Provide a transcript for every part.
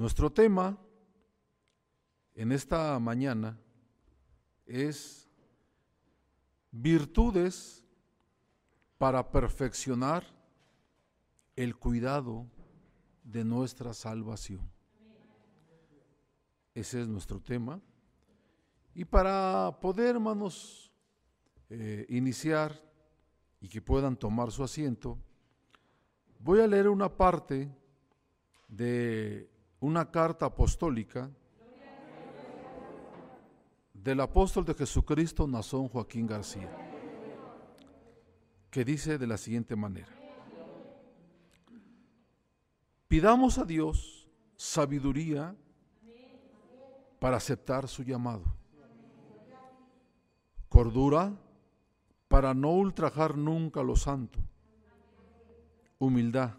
Nuestro tema en esta mañana es virtudes para perfeccionar el cuidado de nuestra salvación. Ese es nuestro tema. Y para poder, hermanos, eh, iniciar y que puedan tomar su asiento, voy a leer una parte de una carta apostólica del apóstol de Jesucristo, Nazón Joaquín García, que dice de la siguiente manera. Pidamos a Dios sabiduría para aceptar su llamado, cordura para no ultrajar nunca lo santo, humildad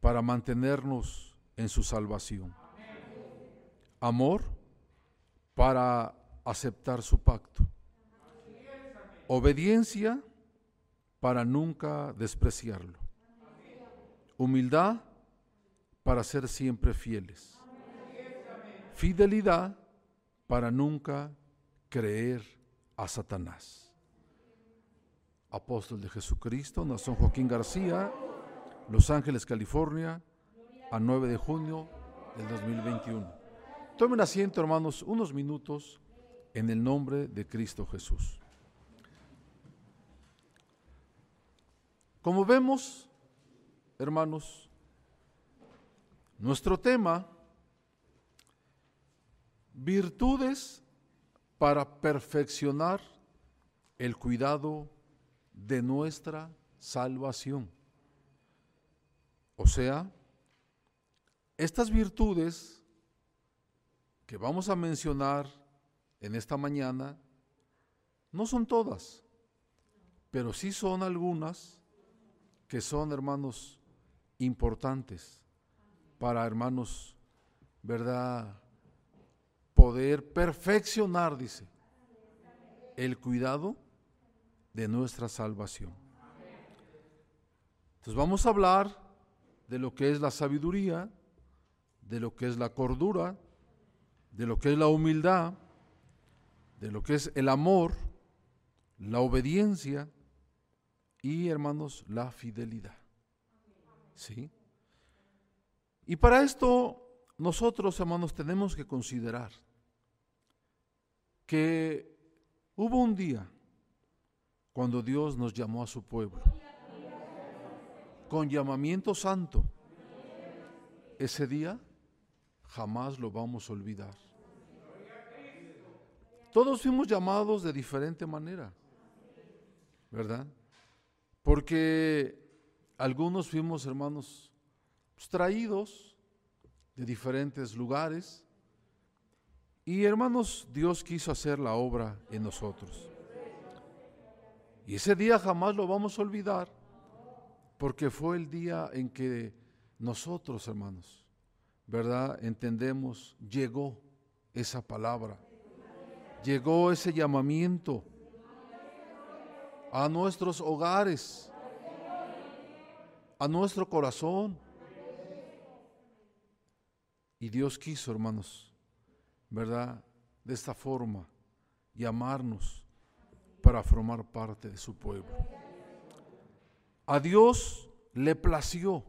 para mantenernos en su salvación, amor para aceptar su pacto, obediencia para nunca despreciarlo, humildad para ser siempre fieles, fidelidad para nunca creer a Satanás. Apóstol de Jesucristo, Nación Joaquín García, Los Ángeles, California, a 9 de junio del 2021. Tomen asiento, hermanos, unos minutos en el nombre de Cristo Jesús. Como vemos, hermanos, nuestro tema, virtudes para perfeccionar el cuidado de nuestra salvación. O sea, estas virtudes que vamos a mencionar en esta mañana no son todas, pero sí son algunas que son, hermanos, importantes para, hermanos, ¿verdad? Poder perfeccionar, dice, el cuidado de nuestra salvación. Entonces vamos a hablar de lo que es la sabiduría, de lo que es la cordura, de lo que es la humildad, de lo que es el amor, la obediencia y, hermanos, la fidelidad. ¿Sí? Y para esto nosotros, hermanos, tenemos que considerar que hubo un día cuando Dios nos llamó a su pueblo. Con llamamiento santo. Ese día jamás lo vamos a olvidar. Todos fuimos llamados de diferente manera, ¿verdad? Porque algunos fuimos, hermanos, pues, traídos de diferentes lugares. Y hermanos, Dios quiso hacer la obra en nosotros. Y ese día jamás lo vamos a olvidar, porque fue el día en que nosotros, hermanos, ¿verdad? Entendemos, llegó esa palabra, llegó ese llamamiento a nuestros hogares, a nuestro corazón. Y Dios quiso, hermanos, ¿verdad? De esta forma, llamarnos para formar parte de su pueblo. A Dios le plació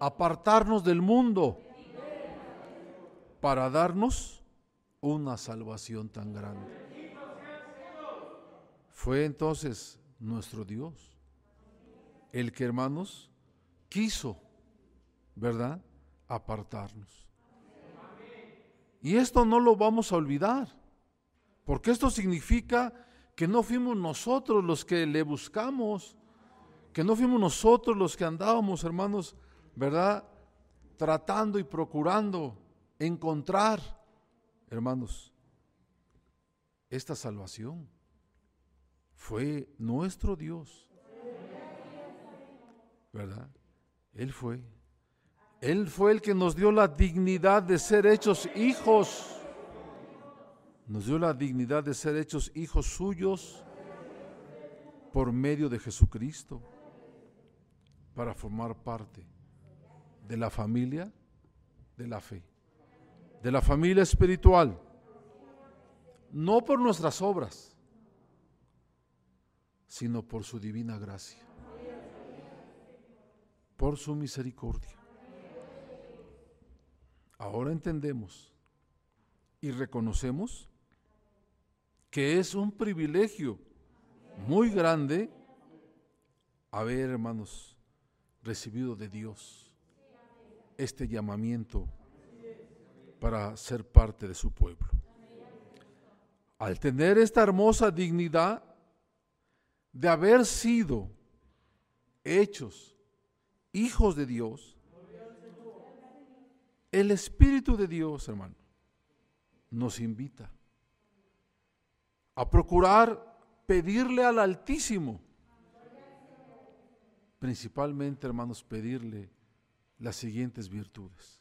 apartarnos del mundo para darnos una salvación tan grande. Fue entonces nuestro Dios el que, hermanos, quiso, ¿verdad?, apartarnos. Y esto no lo vamos a olvidar. Porque esto significa que no fuimos nosotros los que le buscamos, que no fuimos nosotros los que andábamos, hermanos, ¿verdad? Tratando y procurando encontrar, hermanos, esta salvación. Fue nuestro Dios. ¿Verdad? Él fue. Él fue el que nos dio la dignidad de ser hechos hijos nos dio la dignidad de ser hechos hijos suyos por medio de Jesucristo para formar parte de la familia de la fe, de la familia espiritual, no por nuestras obras, sino por su divina gracia, por su misericordia. Ahora entendemos y reconocemos que es un privilegio muy grande haber, hermanos, recibido de Dios este llamamiento para ser parte de su pueblo. Al tener esta hermosa dignidad de haber sido hechos hijos de Dios, el Espíritu de Dios, hermano, nos invita a procurar pedirle al Altísimo, principalmente, hermanos, pedirle las siguientes virtudes.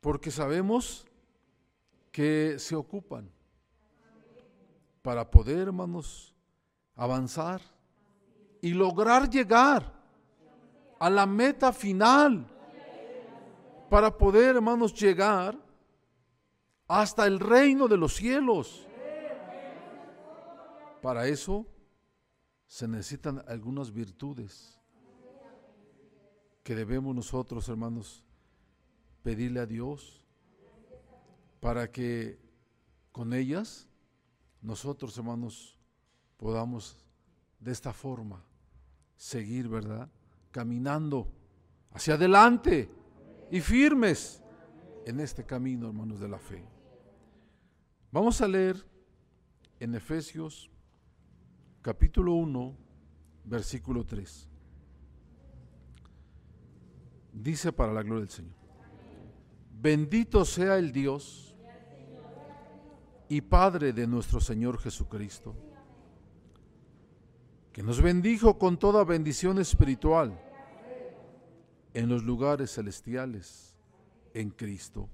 Porque sabemos que se ocupan para poder, hermanos, avanzar y lograr llegar a la meta final, para poder, hermanos, llegar hasta el reino de los cielos. Para eso se necesitan algunas virtudes que debemos nosotros, hermanos, pedirle a Dios para que con ellas nosotros, hermanos, podamos de esta forma seguir, ¿verdad? Caminando hacia adelante y firmes en este camino, hermanos, de la fe. Vamos a leer en Efesios capítulo 1, versículo 3. Dice para la gloria del Señor. Bendito sea el Dios y Padre de nuestro Señor Jesucristo, que nos bendijo con toda bendición espiritual en los lugares celestiales en Cristo,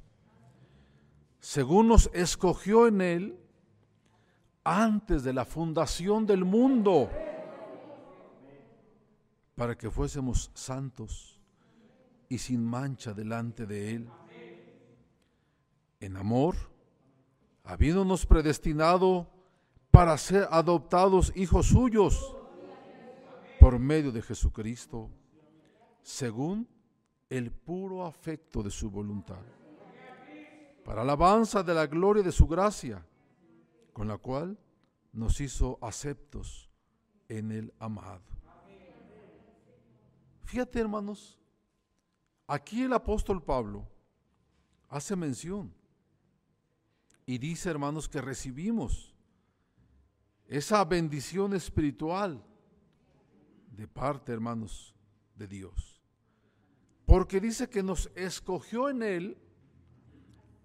según nos escogió en Él antes de la fundación del mundo, para que fuésemos santos y sin mancha delante de Él. En amor, habiéndonos predestinado para ser adoptados hijos suyos por medio de Jesucristo, según el puro afecto de su voluntad, para alabanza de la gloria de su gracia con la cual nos hizo aceptos en el amado. Fíjate, hermanos, aquí el apóstol Pablo hace mención y dice, hermanos, que recibimos esa bendición espiritual de parte, hermanos, de Dios. Porque dice que nos escogió en Él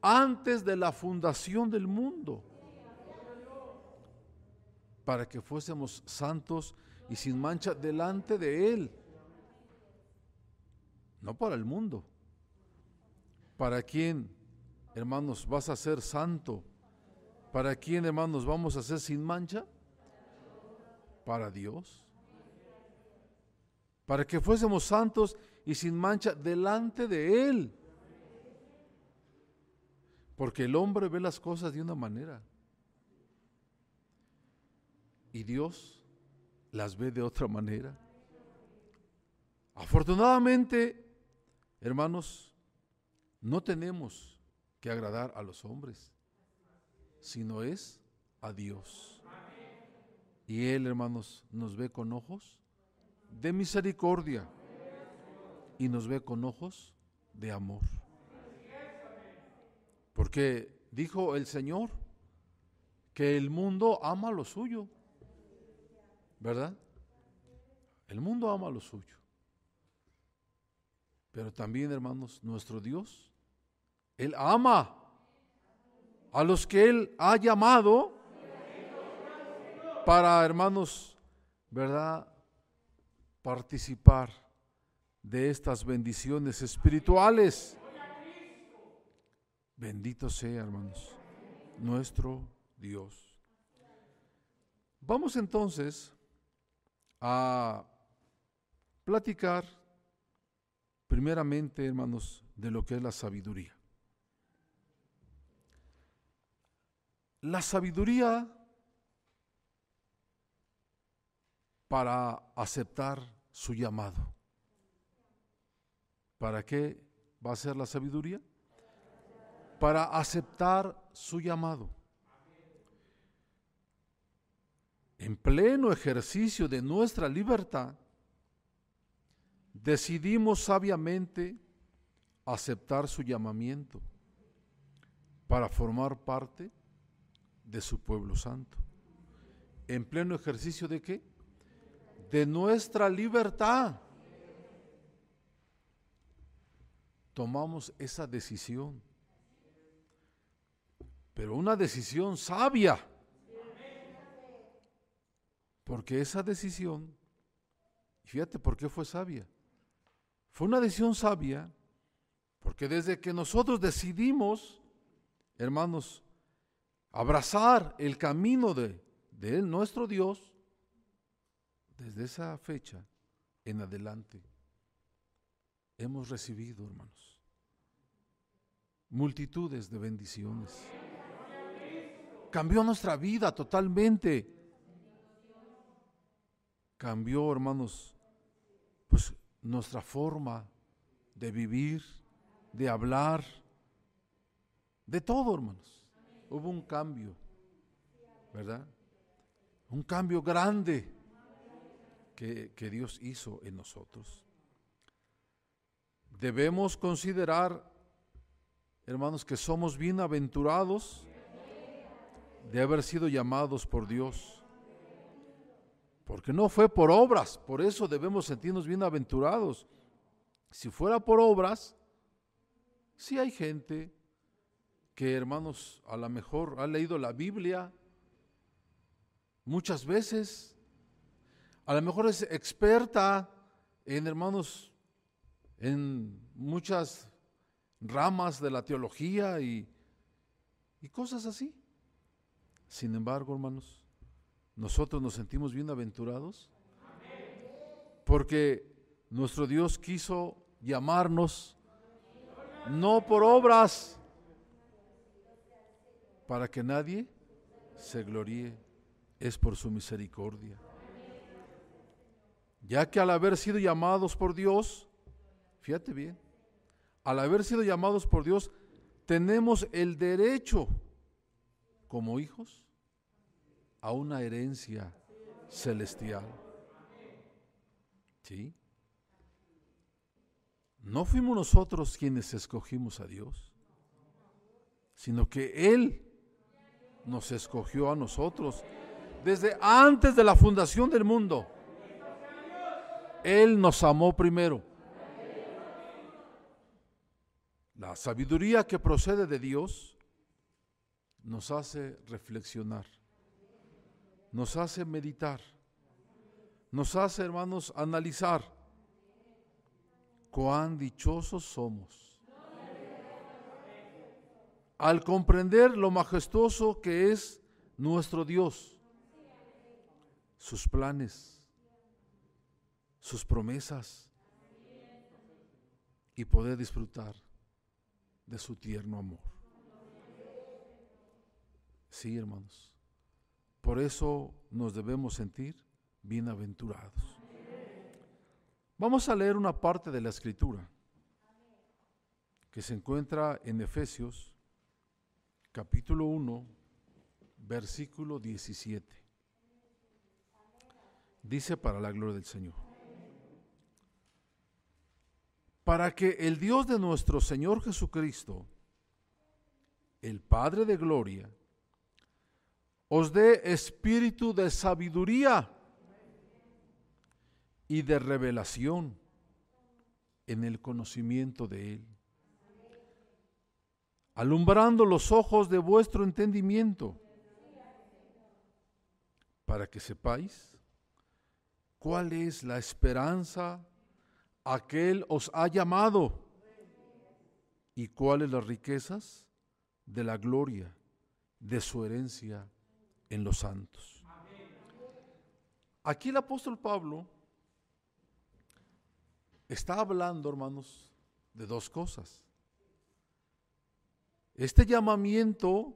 antes de la fundación del mundo para que fuésemos santos y sin mancha delante de Él. No para el mundo. ¿Para quién, hermanos, vas a ser santo? ¿Para quién, hermanos, vamos a ser sin mancha? Para Dios. Para que fuésemos santos y sin mancha delante de Él. Porque el hombre ve las cosas de una manera y Dios las ve de otra manera. Afortunadamente, hermanos, no tenemos que agradar a los hombres, sino es a Dios. Y Él, hermanos, nos ve con ojos de misericordia y nos ve con ojos de amor. Porque dijo el Señor que el mundo ama lo suyo. ¿verdad? El mundo ama lo suyo. Pero también, hermanos, nuestro Dios, Él ama a los que Él ha llamado para, hermanos, ¿verdad? Participar de estas bendiciones espirituales. Bendito sea, hermanos, nuestro Dios. Vamos entonces a platicar primeramente, hermanos, de lo que es la sabiduría. La sabiduría para aceptar su llamado. ¿Para qué va a ser la sabiduría? Para aceptar su llamado. En pleno ejercicio de nuestra libertad, decidimos sabiamente aceptar su llamamiento para formar parte de su pueblo santo. ¿En pleno ejercicio de qué? De nuestra libertad. Tomamos esa decisión. Pero una decisión sabia. Porque esa decisión, fíjate por qué fue sabia. Fue una decisión sabia porque desde que nosotros decidimos, hermanos, abrazar el camino de, de nuestro Dios, desde esa fecha en adelante, hemos recibido, hermanos, multitudes de bendiciones. Cambió nuestra vida totalmente. Cambió, hermanos, nuestra forma de vivir, de hablar, de todo, hermanos. Hubo un cambio, ¿verdad? Un cambio grande que, que Dios hizo en nosotros. Debemos considerar, hermanos, que somos bienaventurados de haber sido llamados por Dios porque no fue por obras, por eso debemos sentirnos bienaventurados. Si fuera por obras, sí hay gente que, hermanos, a lo mejor ha leído la Biblia muchas veces, a lo mejor es experta en, hermanos, en muchas ramas de la teología y, y cosas así. Sin embargo, hermanos, nosotros nos sentimos bienaventurados porque nuestro Dios quiso llamarnos no por obras para que nadie se gloríe, es por su misericordia. Ya que al haber sido llamados por Dios, fíjate bien, al haber sido llamados por Dios, tenemos el derecho como hijos a una herencia celestial. ¿Sí? No fuimos nosotros quienes escogimos a Dios, sino que Él nos escogió a nosotros desde antes de la fundación del mundo. Él nos amó primero. La sabiduría que procede de Dios nos hace reflexionar nos hace meditar, nos hace, hermanos, analizar cuán dichosos somos. Al comprender lo majestuoso que es nuestro Dios, sus planes, sus promesas y poder disfrutar de su tierno amor. Sí, hermanos. Por eso nos debemos sentir bienaventurados. Vamos a leer una parte de la escritura que se encuentra en Efesios capítulo 1, versículo 17. Dice para la gloria del Señor. Para que el Dios de nuestro Señor Jesucristo, el Padre de Gloria, os dé espíritu de sabiduría y de revelación en el conocimiento de Él, alumbrando los ojos de vuestro entendimiento, para que sepáis cuál es la esperanza a que Él os ha llamado y cuáles las riquezas de la gloria de su herencia en los santos. Aquí el apóstol Pablo está hablando, hermanos, de dos cosas. Este llamamiento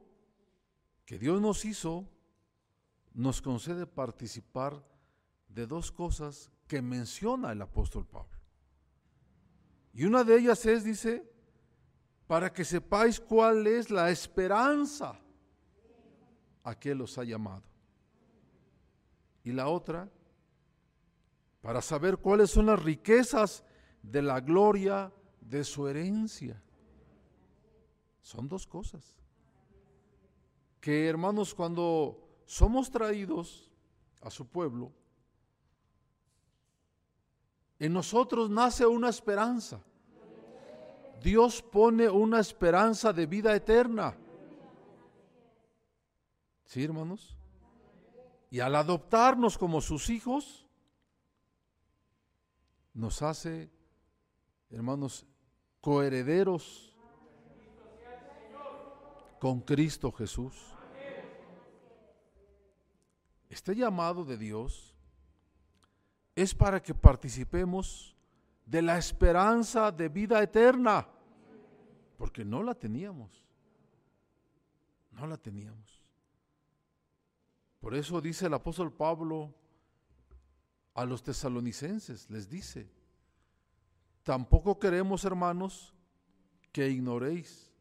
que Dios nos hizo nos concede participar de dos cosas que menciona el apóstol Pablo. Y una de ellas es, dice, para que sepáis cuál es la esperanza a que los ha llamado. Y la otra, para saber cuáles son las riquezas de la gloria de su herencia. Son dos cosas. Que hermanos, cuando somos traídos a su pueblo, en nosotros nace una esperanza. Dios pone una esperanza de vida eterna. ¿Sí, hermanos? Y al adoptarnos como sus hijos, nos hace, hermanos, coherederos con Cristo Jesús. Este llamado de Dios es para que participemos de la esperanza de vida eterna, porque no la teníamos, no la teníamos. Por eso dice el apóstol Pablo a los tesalonicenses, les dice, tampoco queremos, hermanos, que ignoréis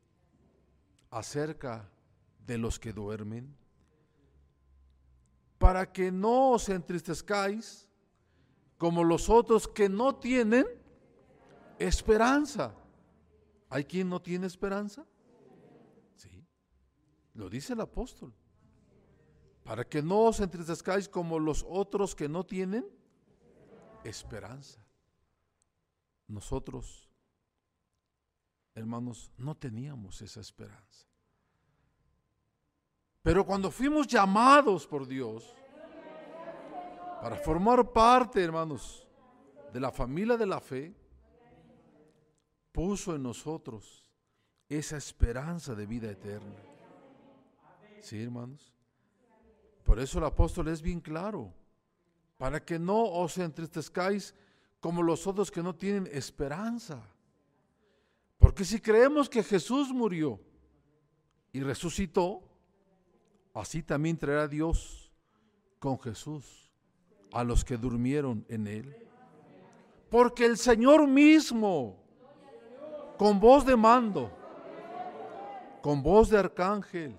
acerca de los que duermen, para que no os entristezcáis como los otros que no tienen esperanza. ¿Hay quien no tiene esperanza? Sí, lo dice el apóstol. Para que no os entristezcáis como los otros que no tienen esperanza. Nosotros, hermanos, no teníamos esa esperanza. Pero cuando fuimos llamados por Dios, para formar parte, hermanos, de la familia de la fe, puso en nosotros esa esperanza de vida eterna. Sí, hermanos. Por eso el apóstol es bien claro, para que no os entristezcáis como los otros que no tienen esperanza. Porque si creemos que Jesús murió y resucitó, así también traerá Dios con Jesús a los que durmieron en él. Porque el Señor mismo, con voz de mando, con voz de arcángel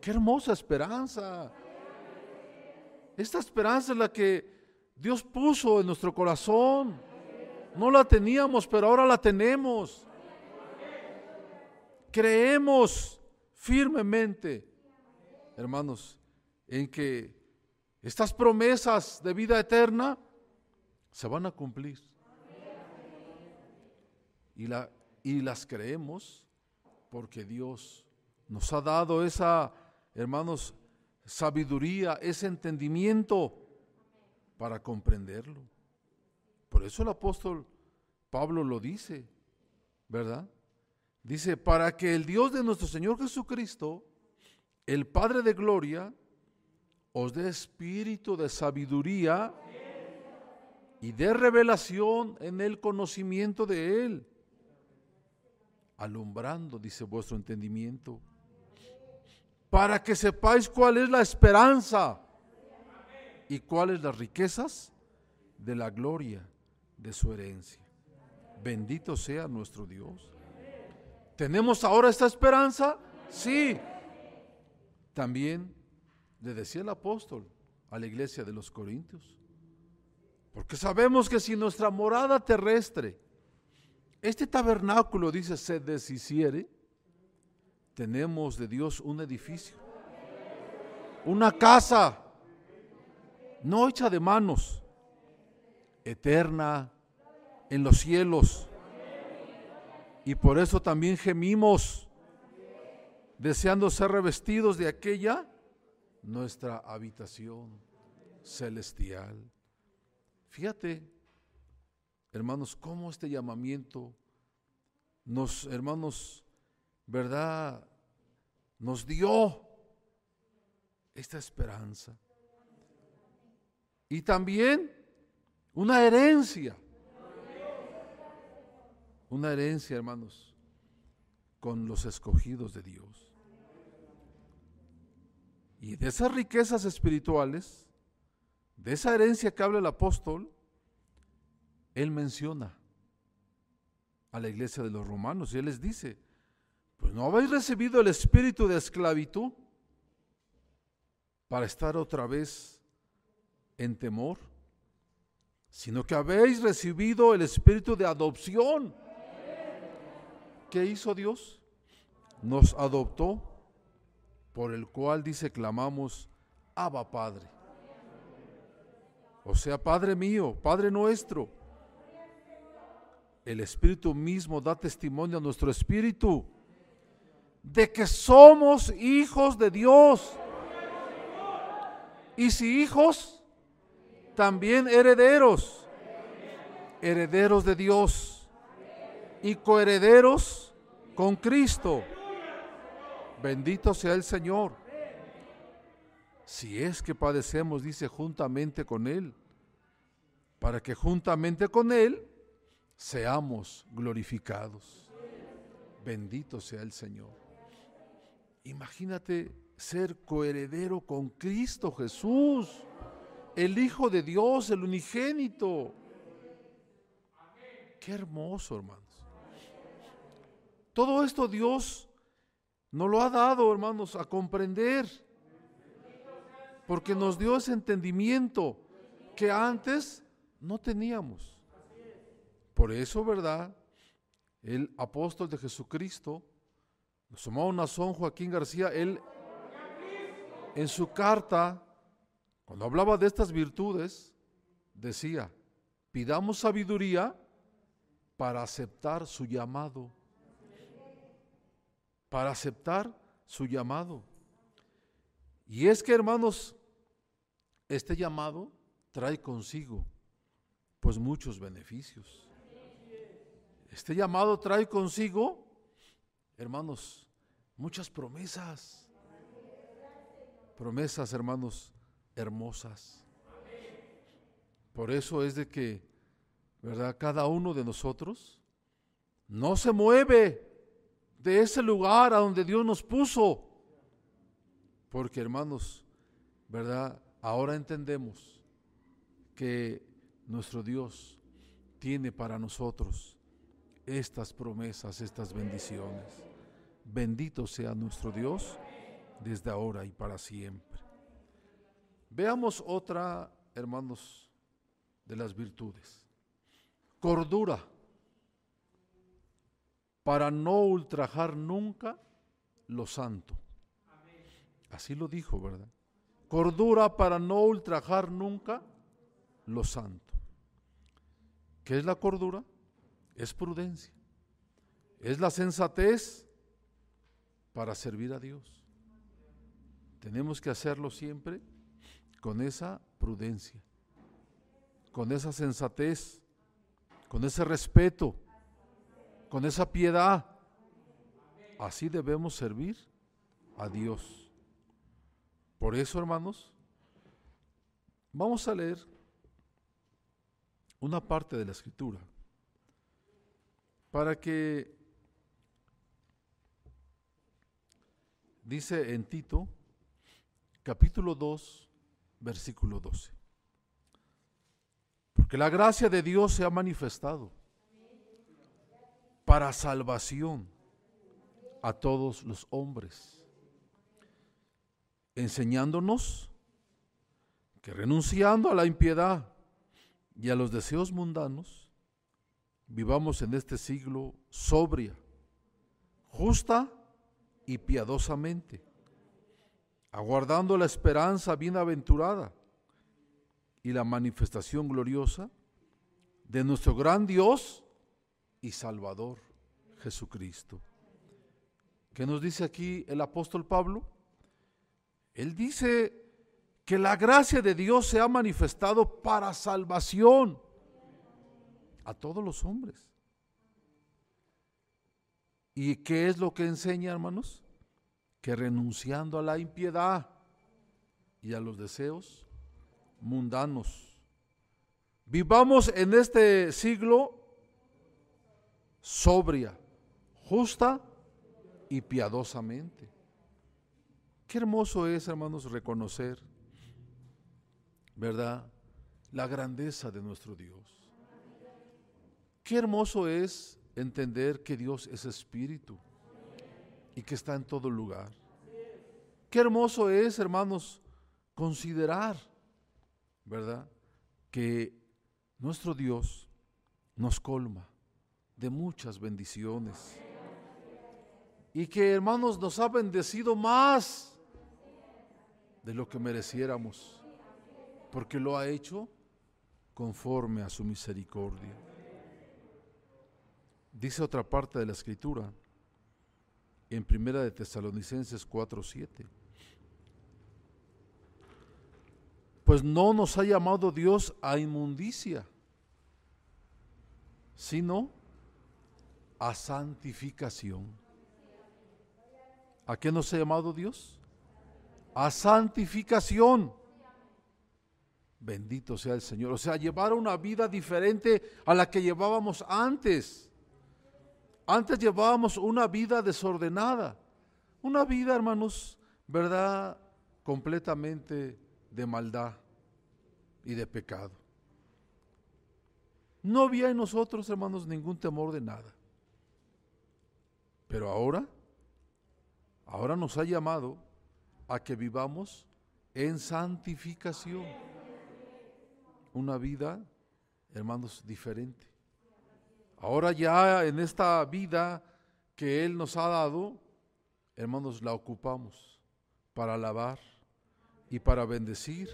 Qué hermosa esperanza. Esta esperanza es la que Dios puso en nuestro corazón. No la teníamos, pero ahora la tenemos. Creemos firmemente, hermanos, en que estas promesas de vida eterna se van a cumplir. Y, la, y las creemos porque Dios nos ha dado esa, hermanos, sabiduría, ese entendimiento para comprenderlo. Por eso el apóstol Pablo lo dice, ¿verdad? Dice, para que el Dios de nuestro Señor Jesucristo, el Padre de Gloria, os dé espíritu de sabiduría y de revelación en el conocimiento de Él, alumbrando, dice vuestro entendimiento, para que sepáis cuál es la esperanza y cuáles las riquezas de la gloria de su herencia. Bendito sea nuestro Dios. ¿Tenemos ahora esta esperanza? Sí. También le decía el apóstol a la iglesia de los Corintios. Porque sabemos que si nuestra morada terrestre, este tabernáculo, dice, se deshiciere, tenemos de Dios un edificio, una casa, no hecha de manos, eterna en los cielos. Y por eso también gemimos, deseando ser revestidos de aquella nuestra habitación celestial. Fíjate, hermanos, cómo este llamamiento nos, hermanos, ¿verdad? Nos dio esta esperanza. Y también una herencia. Una herencia, hermanos, con los escogidos de Dios. Y de esas riquezas espirituales, de esa herencia que habla el apóstol, él menciona a la iglesia de los romanos y él les dice, pues no habéis recibido el espíritu de esclavitud para estar otra vez en temor, sino que habéis recibido el espíritu de adopción. ¿Qué hizo Dios? Nos adoptó, por el cual dice, clamamos, Abba Padre. O sea, Padre mío, Padre nuestro. El Espíritu mismo da testimonio a nuestro espíritu de que somos hijos de Dios. Y si hijos, también herederos, herederos de Dios y coherederos con Cristo. Bendito sea el Señor. Si es que padecemos, dice, juntamente con Él, para que juntamente con Él seamos glorificados. Bendito sea el Señor. Imagínate ser coheredero con Cristo Jesús, el Hijo de Dios, el unigénito. Qué hermoso, hermanos. Todo esto Dios nos lo ha dado, hermanos, a comprender, porque nos dio ese entendimiento que antes no teníamos. Por eso, ¿verdad? El apóstol de Jesucristo, nos una son Joaquín García, él en su carta, cuando hablaba de estas virtudes, decía, pidamos sabiduría para aceptar su llamado. Para aceptar su llamado. Y es que, hermanos, este llamado trae consigo pues muchos beneficios. Este llamado trae consigo, hermanos, muchas promesas. Promesas, hermanos, hermosas. Por eso es de que, ¿verdad? Cada uno de nosotros no se mueve de ese lugar a donde Dios nos puso. Porque, hermanos, ¿verdad? Ahora entendemos que nuestro Dios tiene para nosotros estas promesas, estas bendiciones. Bendito sea nuestro Dios desde ahora y para siempre. Veamos otra, hermanos, de las virtudes. Cordura, para no ultrajar nunca lo santo. Así lo dijo, ¿verdad? Cordura para no ultrajar nunca lo santo. ¿Qué es la cordura? Es prudencia. Es la sensatez para servir a Dios. Tenemos que hacerlo siempre con esa prudencia, con esa sensatez, con ese respeto, con esa piedad. Así debemos servir a Dios. Por eso, hermanos, vamos a leer una parte de la escritura para que dice en Tito capítulo 2 versículo 12 porque la gracia de Dios se ha manifestado para salvación a todos los hombres enseñándonos que renunciando a la impiedad y a los deseos mundanos, vivamos en este siglo sobria, justa y piadosamente, aguardando la esperanza bienaventurada y la manifestación gloriosa de nuestro gran Dios y Salvador, Jesucristo. ¿Qué nos dice aquí el apóstol Pablo? Él dice que la gracia de Dios se ha manifestado para salvación a todos los hombres. ¿Y qué es lo que enseña, hermanos? Que renunciando a la impiedad y a los deseos mundanos, vivamos en este siglo sobria, justa y piadosamente. Qué hermoso es, hermanos, reconocer, ¿verdad? La grandeza de nuestro Dios. Qué hermoso es entender que Dios es espíritu y que está en todo lugar. Qué hermoso es, hermanos, considerar, ¿verdad? Que nuestro Dios nos colma de muchas bendiciones. Y que, hermanos, nos ha bendecido más de lo que mereciéramos, porque lo ha hecho conforme a su misericordia. Dice otra parte de la escritura en Primera de Tesalonicenses 4:7. Pues no nos ha llamado Dios a inmundicia, sino a santificación. ¿A qué nos ha llamado Dios? A santificación. Bendito sea el Señor. O sea, llevar una vida diferente a la que llevábamos antes. Antes llevábamos una vida desordenada, una vida, hermanos, ¿verdad? Completamente de maldad y de pecado. No había en nosotros, hermanos, ningún temor de nada. Pero ahora, ahora nos ha llamado a que vivamos en santificación. Una vida, hermanos, diferente. Ahora ya en esta vida que Él nos ha dado, hermanos, la ocupamos para alabar y para bendecir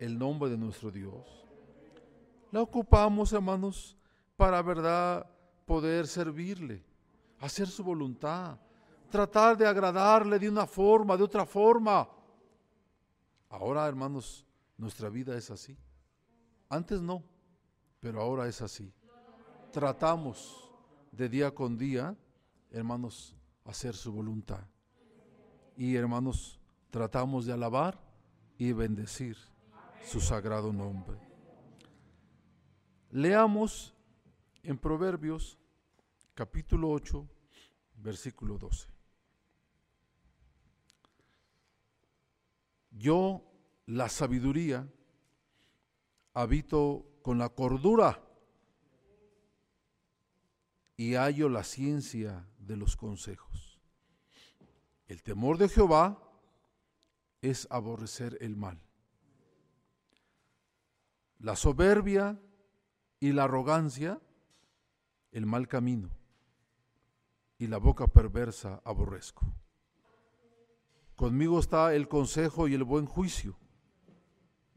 el nombre de nuestro Dios. La ocupamos, hermanos, para verdad poder servirle, hacer su voluntad, tratar de agradarle de una forma, de otra forma. Ahora, hermanos, nuestra vida es así. Antes no, pero ahora es así tratamos de día con día, hermanos, hacer su voluntad. Y hermanos, tratamos de alabar y bendecir su sagrado nombre. Leamos en Proverbios capítulo 8, versículo 12. Yo, la sabiduría, habito con la cordura y hallo la ciencia de los consejos. El temor de Jehová es aborrecer el mal. La soberbia y la arrogancia, el mal camino, y la boca perversa aborrezco. Conmigo está el consejo y el buen juicio.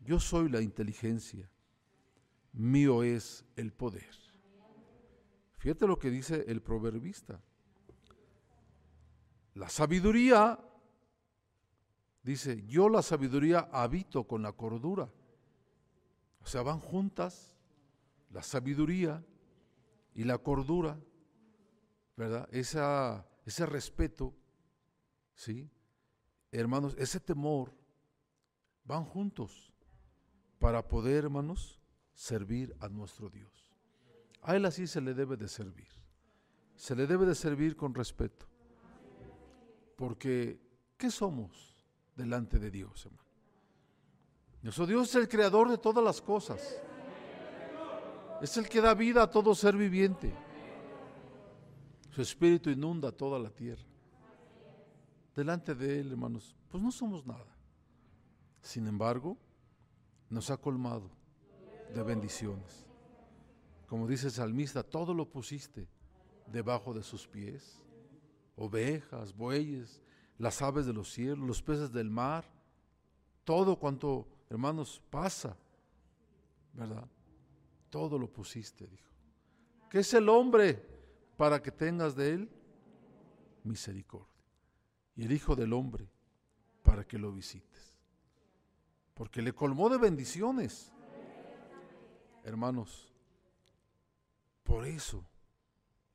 Yo soy la inteligencia, mío es el poder. Fíjate lo que dice el proverbista. La sabiduría, dice, yo la sabiduría habito con la cordura. O sea, van juntas la sabiduría y la cordura, ¿verdad? Esa, ese respeto, ¿sí? Hermanos, ese temor, van juntos para poder, hermanos, servir a nuestro Dios. A Él así se le debe de servir. Se le debe de servir con respeto. Porque, ¿qué somos delante de Dios, hermano? Nuestro Dios es el creador de todas las cosas. Es el que da vida a todo ser viviente. Su espíritu inunda toda la tierra. Delante de Él, hermanos, pues no somos nada. Sin embargo, nos ha colmado de bendiciones. Como dice el salmista, todo lo pusiste debajo de sus pies. Ovejas, bueyes, las aves de los cielos, los peces del mar, todo cuanto, hermanos, pasa, ¿verdad? todo lo pusiste, dijo. ¿Qué es el hombre para que tengas de él misericordia? Y el Hijo del Hombre para que lo visites. Porque le colmó de bendiciones. Hermanos, por eso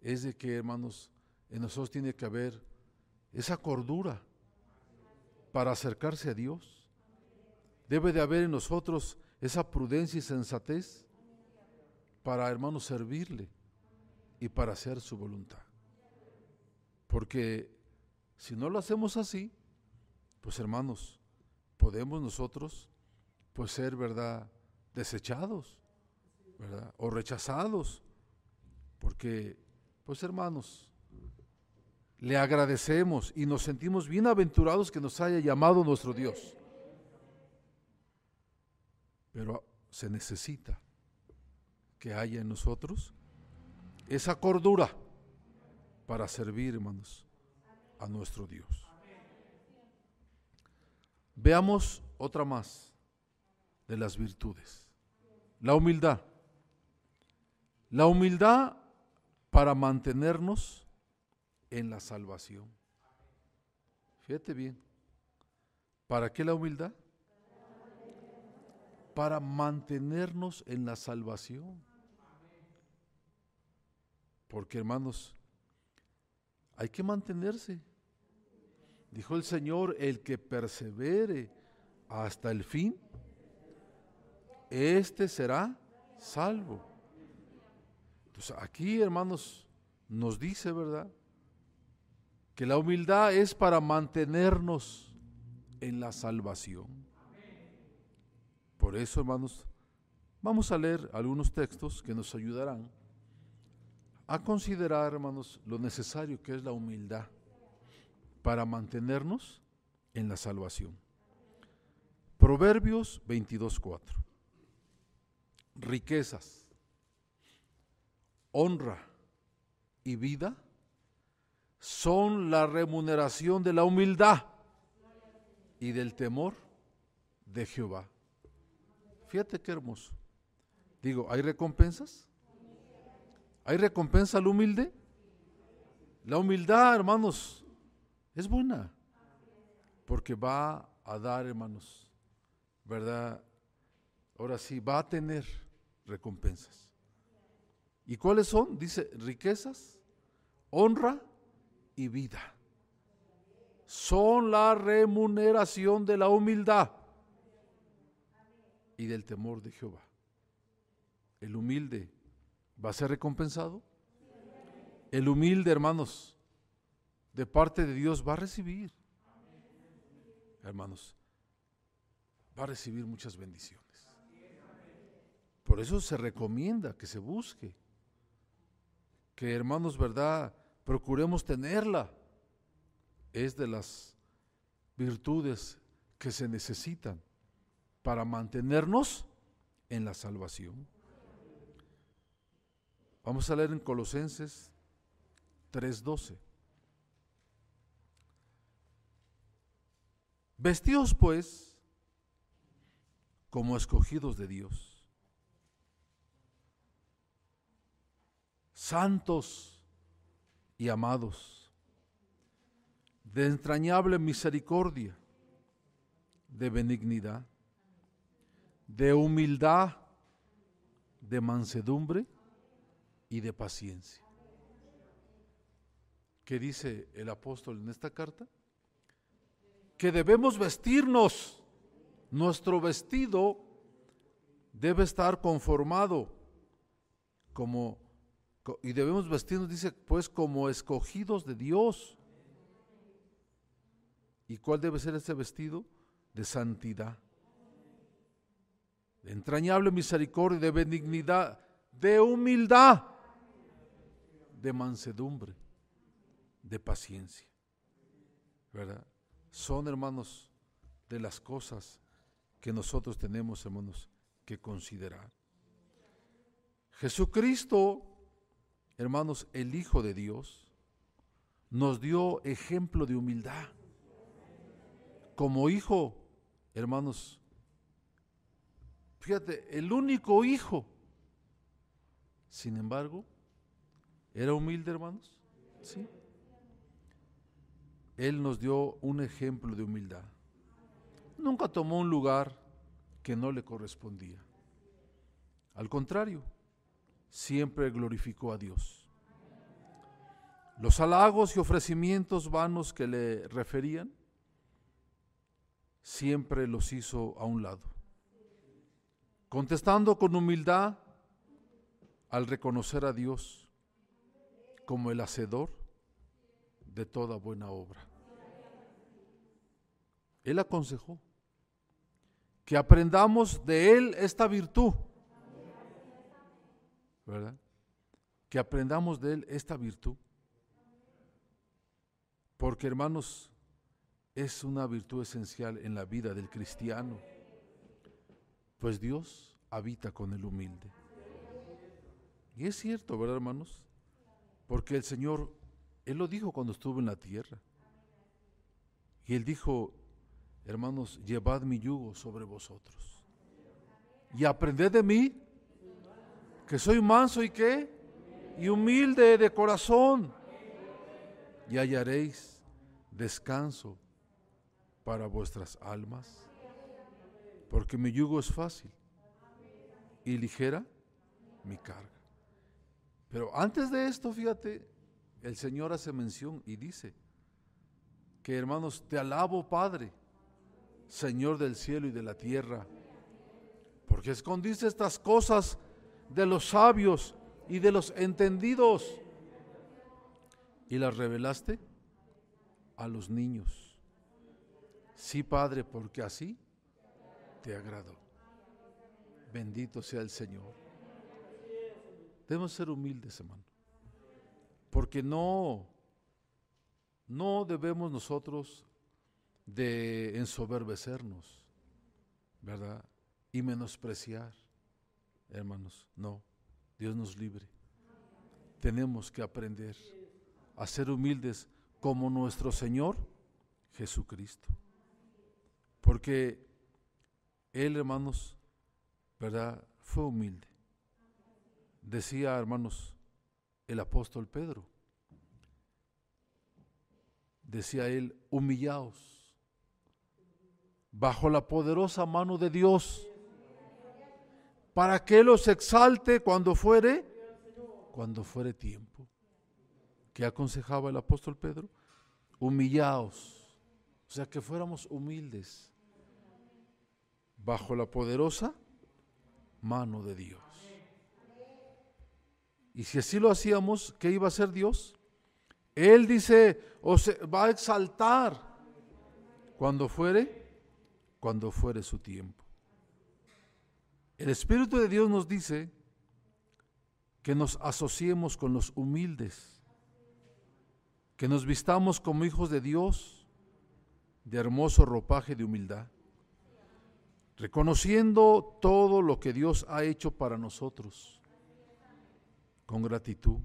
es de que, hermanos, en nosotros tiene que haber esa cordura para acercarse a Dios. Debe de haber en nosotros esa prudencia y sensatez para, hermanos, servirle y para hacer su voluntad. Porque si no lo hacemos así, pues hermanos, podemos nosotros pues ser, ¿verdad?, desechados, ¿verdad? O rechazados. Porque, pues hermanos, le agradecemos y nos sentimos bienaventurados que nos haya llamado nuestro Dios. Pero se necesita que haya en nosotros esa cordura para servir, hermanos, a nuestro Dios. Veamos otra más de las virtudes. La humildad. La humildad para mantenernos en la salvación. Fíjate bien. ¿Para qué la humildad? Para mantenernos en la salvación. Porque hermanos, hay que mantenerse. Dijo el Señor, el que persevere hasta el fin, este será salvo. Entonces aquí, hermanos, nos dice, ¿verdad? Que la humildad es para mantenernos en la salvación. Por eso, hermanos, vamos a leer algunos textos que nos ayudarán a considerar, hermanos, lo necesario que es la humildad para mantenernos en la salvación. Proverbios 22.4. Riquezas, honra y vida son la remuneración de la humildad y del temor de Jehová. Fíjate qué hermoso. Digo, ¿hay recompensas? ¿Hay recompensa al humilde? La humildad, hermanos, es buena, porque va a dar, hermanos, ¿verdad? Ahora sí, va a tener recompensas. ¿Y cuáles son? Dice, riquezas, honra y vida. Son la remuneración de la humildad y del temor de Jehová. El humilde va a ser recompensado. El humilde, hermanos, de parte de Dios va a recibir. Hermanos, va a recibir muchas bendiciones. Por eso se recomienda que se busque. Que hermanos, ¿verdad? Procuremos tenerla. Es de las virtudes que se necesitan para mantenernos en la salvación. Vamos a leer en Colosenses 3:12. Vestidos pues como escogidos de Dios, santos y amados, de entrañable misericordia, de benignidad, de humildad, de mansedumbre y de paciencia. ¿Qué dice el apóstol en esta carta? que debemos vestirnos. Nuestro vestido debe estar conformado como y debemos vestirnos, dice, pues como escogidos de Dios. ¿Y cuál debe ser ese vestido? De santidad, de entrañable misericordia, de benignidad, de humildad, de mansedumbre, de paciencia. ¿Verdad? son, hermanos, de las cosas que nosotros tenemos, hermanos, que considerar. Jesucristo, hermanos, el Hijo de Dios, nos dio ejemplo de humildad. Como hijo, hermanos, fíjate, el único hijo Sin embargo, ¿era humilde, hermanos? Sí. Él nos dio un ejemplo de humildad. Nunca tomó un lugar que no le correspondía. Al contrario, siempre glorificó a Dios. Los halagos y ofrecimientos vanos que le referían, siempre los hizo a un lado, contestando con humildad al reconocer a Dios como el hacedor de toda buena obra. Él aconsejó que aprendamos de Él esta virtud, ¿verdad? Que aprendamos de Él esta virtud. Porque hermanos, es una virtud esencial en la vida del cristiano, pues Dios habita con el humilde. Y es cierto, ¿verdad, hermanos? Porque el Señor, Él lo dijo cuando estuvo en la tierra. Y Él dijo, hermanos, llevad mi yugo sobre vosotros. Y aprended de mí, que soy manso y qué, y humilde de corazón. Y hallaréis descanso para vuestras almas. Porque mi yugo es fácil y ligera mi carga. Pero antes de esto, fíjate, el Señor hace mención y dice que hermanos, te alabo Padre, Señor del cielo y de la tierra, porque escondiste estas cosas de los sabios y de los entendidos y las revelaste a los niños. Sí, Padre, porque así te agradó. Bendito sea el Señor. Debemos ser humildes, hermano. Porque no, no debemos nosotros de ensoberbecernos, ¿verdad? Y menospreciar, hermanos. No, Dios nos libre. Tenemos que aprender a ser humildes como nuestro Señor Jesucristo. Porque Él, hermanos, ¿verdad? Fue humilde. Decía, hermanos, el apóstol Pedro, decía él, humillaos bajo la poderosa mano de Dios, para que los exalte cuando fuere, cuando fuere tiempo. ¿Qué aconsejaba el apóstol Pedro? Humillaos, o sea, que fuéramos humildes bajo la poderosa mano de Dios. Y si así lo hacíamos, ¿qué iba a hacer Dios? Él dice, o se va a exaltar cuando fuere, cuando fuere su tiempo. El Espíritu de Dios nos dice que nos asociemos con los humildes, que nos vistamos como hijos de Dios, de hermoso ropaje de humildad, reconociendo todo lo que Dios ha hecho para nosotros con gratitud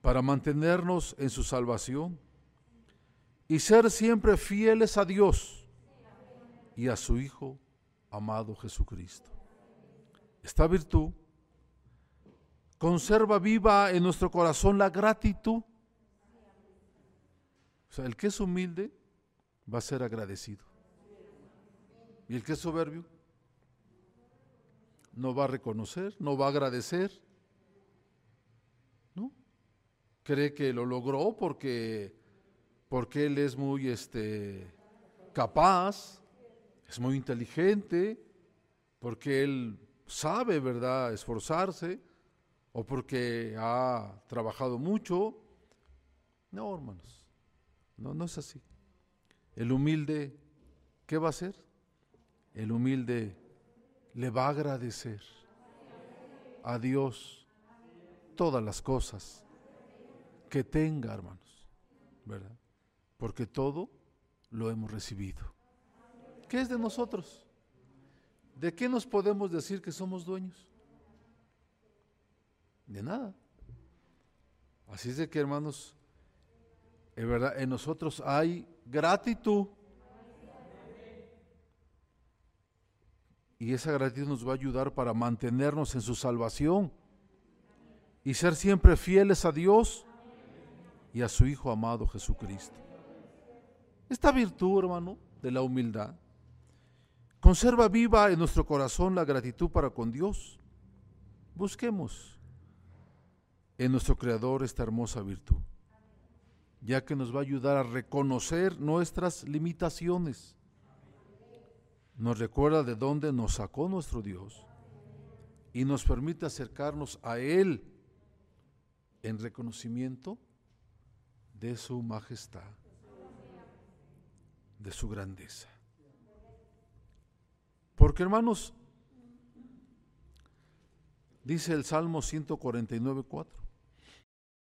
para mantenernos en su salvación y ser siempre fieles a Dios y a su Hijo amado Jesucristo. Esta virtud conserva viva en nuestro corazón la gratitud. O sea, el que es humilde va a ser agradecido. Y el que es soberbio no va a reconocer, no va a agradecer, cree que lo logró porque, porque él es muy este, capaz, es muy inteligente, porque él sabe, ¿verdad?, esforzarse, o porque ha trabajado mucho. No, hermanos, no, no es así. El humilde, ¿qué va a hacer? El humilde le va a agradecer a Dios todas las cosas que tenga, hermanos, ¿verdad? Porque todo lo hemos recibido. ¿Qué es de nosotros? ¿De qué nos podemos decir que somos dueños? De nada. Así es de que, hermanos, en verdad, en nosotros hay gratitud. Y esa gratitud nos va a ayudar para mantenernos en su salvación y ser siempre fieles a Dios y a su Hijo amado Jesucristo. Esta virtud, hermano, de la humildad, conserva viva en nuestro corazón la gratitud para con Dios. Busquemos en nuestro Creador esta hermosa virtud, ya que nos va a ayudar a reconocer nuestras limitaciones. Nos recuerda de dónde nos sacó nuestro Dios y nos permite acercarnos a Él en reconocimiento de su majestad, de su grandeza. Hermanos, dice el Salmo 149, 4,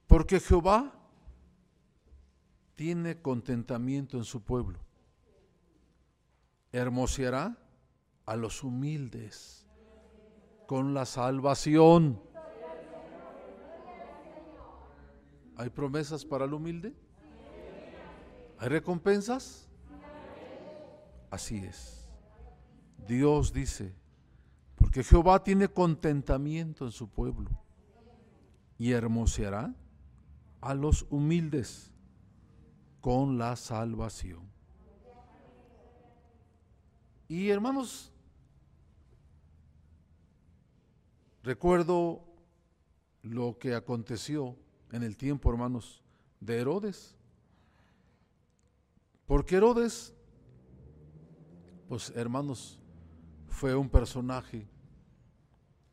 porque Jehová tiene contentamiento en su pueblo, hermoseará a los humildes con la salvación. ¿Hay promesas para el humilde? ¿Hay recompensas? Así es. Dios dice, porque Jehová tiene contentamiento en su pueblo y hermoseará a los humildes con la salvación. Y hermanos, recuerdo lo que aconteció en el tiempo, hermanos, de Herodes. Porque Herodes, pues hermanos, fue un personaje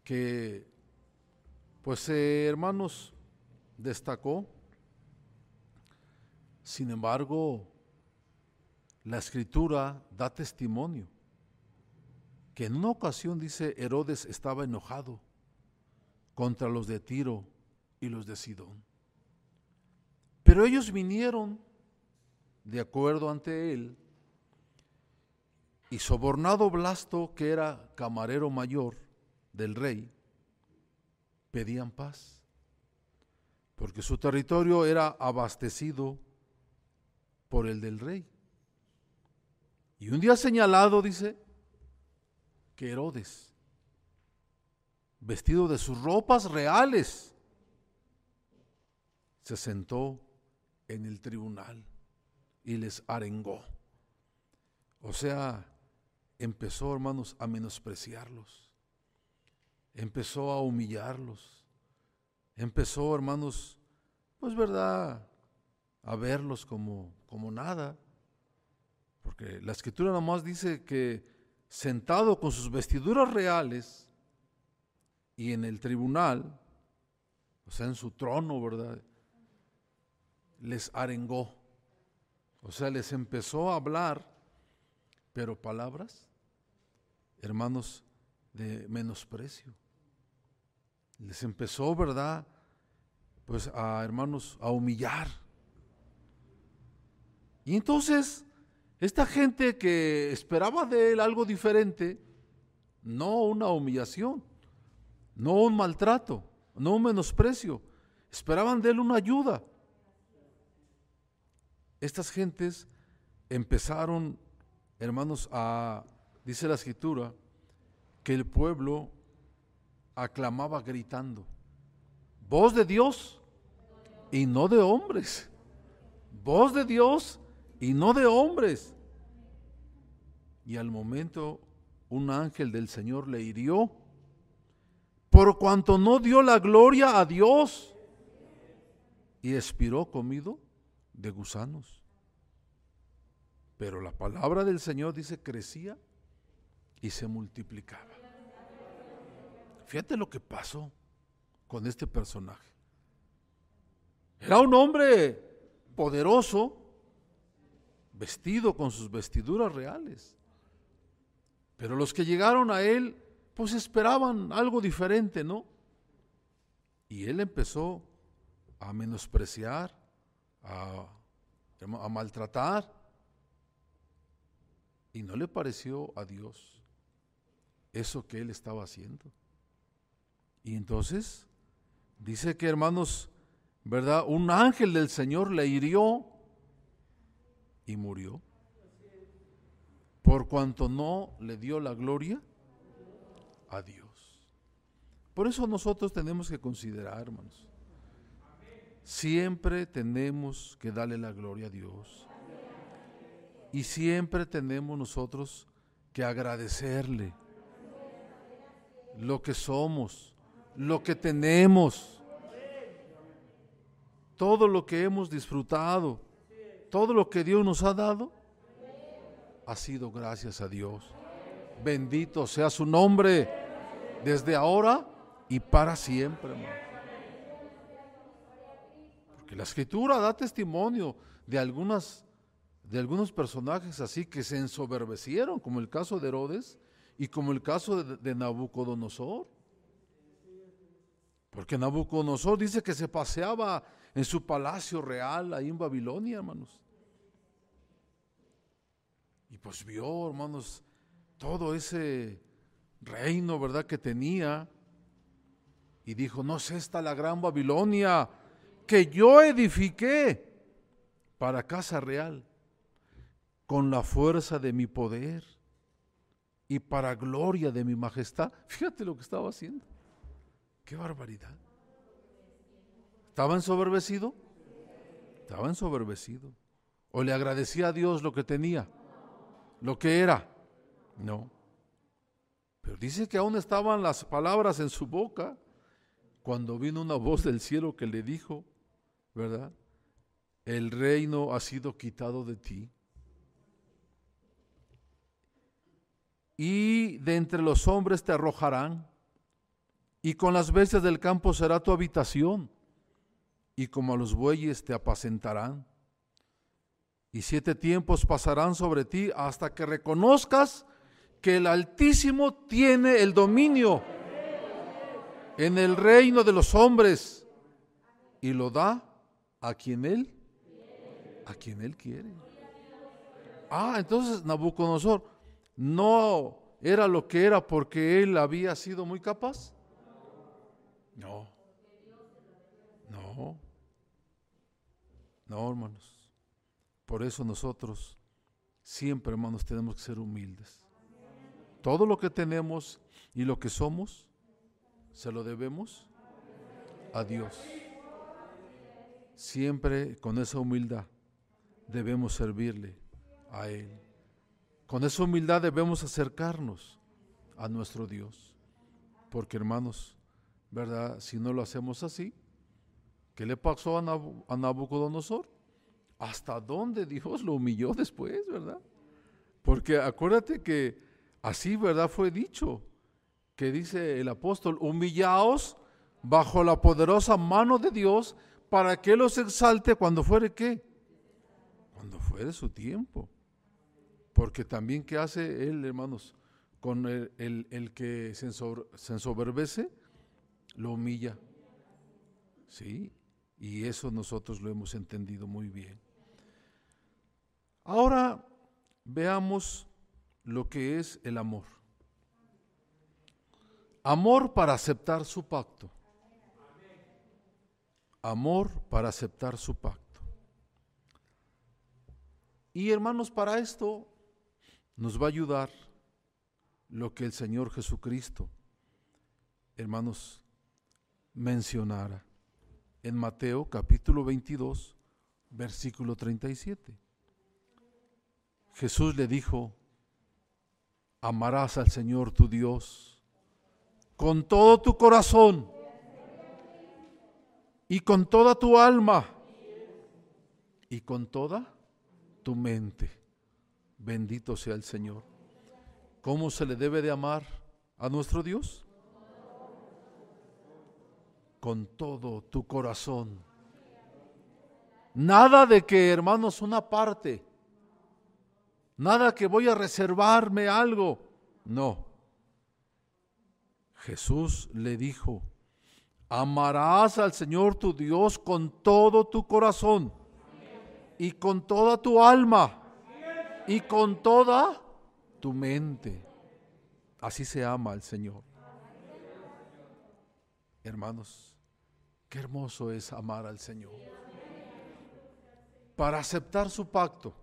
que, pues eh, hermanos, destacó. Sin embargo, la escritura da testimonio que en una ocasión dice Herodes estaba enojado contra los de Tiro y los de Sidón. Pero ellos vinieron de acuerdo ante él y sobornado Blasto, que era camarero mayor del rey, pedían paz, porque su territorio era abastecido por el del rey. Y un día señalado dice que Herodes, vestido de sus ropas reales, se sentó en el tribunal y les arengó. O sea, empezó, hermanos, a menospreciarlos. Empezó a humillarlos. Empezó, hermanos, pues verdad, a verlos como, como nada. Porque la escritura nomás dice que sentado con sus vestiduras reales y en el tribunal, o sea, en su trono, ¿verdad? Les arengó. O sea, les empezó a hablar pero palabras, hermanos, de menosprecio. Les empezó, ¿verdad? Pues a hermanos, a humillar. Y entonces, esta gente que esperaba de él algo diferente, no una humillación, no un maltrato, no un menosprecio, esperaban de él una ayuda. Estas gentes empezaron hermanos, dice la escritura que el pueblo aclamaba gritando, voz de Dios y no de hombres, voz de Dios y no de hombres. Y al momento un ángel del Señor le hirió, por cuanto no dio la gloria a Dios y expiró comido de gusanos. Pero la palabra del Señor dice crecía y se multiplicaba. Fíjate lo que pasó con este personaje. Era un hombre poderoso, vestido con sus vestiduras reales. Pero los que llegaron a él, pues esperaban algo diferente, ¿no? Y él empezó a menospreciar, a, a maltratar, y no le pareció a Dios eso que él estaba haciendo. Y entonces dice que hermanos, ¿verdad? Un ángel del Señor le hirió y murió. Por cuanto no le dio la gloria a Dios. Por eso nosotros tenemos que considerar, hermanos. Siempre tenemos que darle la gloria a Dios. Y siempre tenemos nosotros que agradecerle lo que somos, lo que tenemos, todo lo que hemos disfrutado, todo lo que Dios nos ha dado, ha sido gracias a Dios. Bendito sea su nombre desde ahora y para siempre, Porque la escritura da testimonio de algunas de algunos personajes así que se ensoberbecieron, como el caso de Herodes y como el caso de, Nabucodonosor. Porque Nabucodonosor dice que se paseaba en su palacio real ahí en Babilonia, hermanos. Y pues vio, hermanos, todo ese reino, ¿verdad?, que tenía. Y dijo, no es esta la gran Babilonia que yo edifiqué para casa real, con la fuerza de mi poder y para gloria de mi majestad. Fíjate lo que estaba haciendo. Qué barbaridad. ¿Estaba ensoberbecido? Estaba ensoberbecido. ¿O le agradecía a Dios lo que tenía? ¿Lo que era? No. Pero dice que aún estaban las palabras en su boca cuando vino una voz del cielo que le dijo, ¿verdad? El reino ha sido quitado de ti. Y de entre los hombres te arrojarán, y con las bestias del campo será tu habitación, y como a los bueyes te apacentarán. Y siete tiempos pasarán sobre ti hasta que reconozcas que el Altísimo tiene el dominio en el reino de los hombres y lo da a quien él a quien él quiere. Ah, entonces Nabucodonosor no era lo que era porque él había sido muy capaz. No. No. No, hermanos. Por eso nosotros siempre, hermanos, tenemos que ser humildes. Todo lo que tenemos y lo que somos, se lo debemos a Dios. Siempre con esa humildad debemos servirle a Él. Con esa humildad debemos acercarnos a nuestro Dios. Porque hermanos, ¿verdad? Si no lo hacemos así, ¿qué le pasó a, Nabucodonosor? ¿Hasta dónde Dios lo humilló después, verdad? Porque acuérdate que así, ¿verdad? Fue dicho, que dice el apóstol, humillaos bajo la poderosa mano de Dios para que los exalte cuando fuere qué? Cuando fuere su tiempo. Porque también ¿qué hace él, hermanos? Con el, que se, se ensoberbece, lo humilla. Sí, y eso nosotros lo hemos entendido muy bien. Ahora veamos lo que es el amor. Amor para aceptar su pacto. Amor para aceptar su pacto. Y hermanos, para esto nos va a ayudar lo que el Señor Jesucristo, hermanos, mencionara en Mateo capítulo 22, versículo 37. Jesús le dijo, amarás al Señor tu Dios con todo tu corazón y con toda tu alma y con toda tu mente. Bendito sea el Señor. ¿Cómo se le debe de amar a nuestro Dios? Con todo tu corazón. Nada de que, hermanos, una parte Nada que voy a reservarme algo. No. Jesús le dijo, amarás al Señor tu Dios con todo tu corazón y con toda tu alma y con toda tu mente. Así se ama al Señor. Hermanos, qué hermoso es amar al Señor. Para aceptar su pacto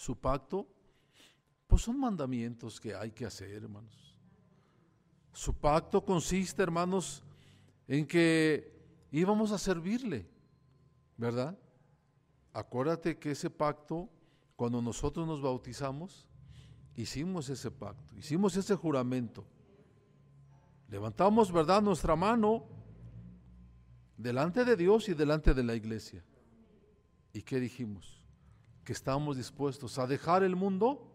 su pacto, pues son mandamientos que hay que hacer, hermanos. Su pacto consiste, hermanos, en que íbamos a servirle, ¿verdad? Acuérdate que ese pacto, cuando nosotros nos bautizamos, hicimos ese pacto, hicimos ese juramento. Levantamos, ¿verdad?, nuestra mano delante de Dios y delante de la iglesia. ¿Y qué dijimos? Que estábamos dispuestos a dejar el mundo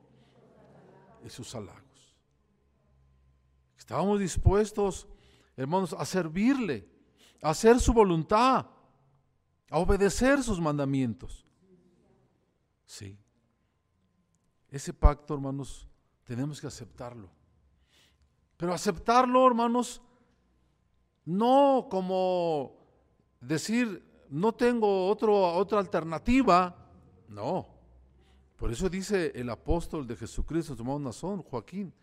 y sus halagos. Estábamos dispuestos, hermanos, a servirle, a hacer su voluntad, a obedecer sus mandamientos. Sí. Ese pacto, hermanos, tenemos que aceptarlo. Pero aceptarlo, hermanos, no como decir, no tengo otra alternativa. No. Por eso dice el apóstol de Jesucristo, tomado Nazón, Joaquín,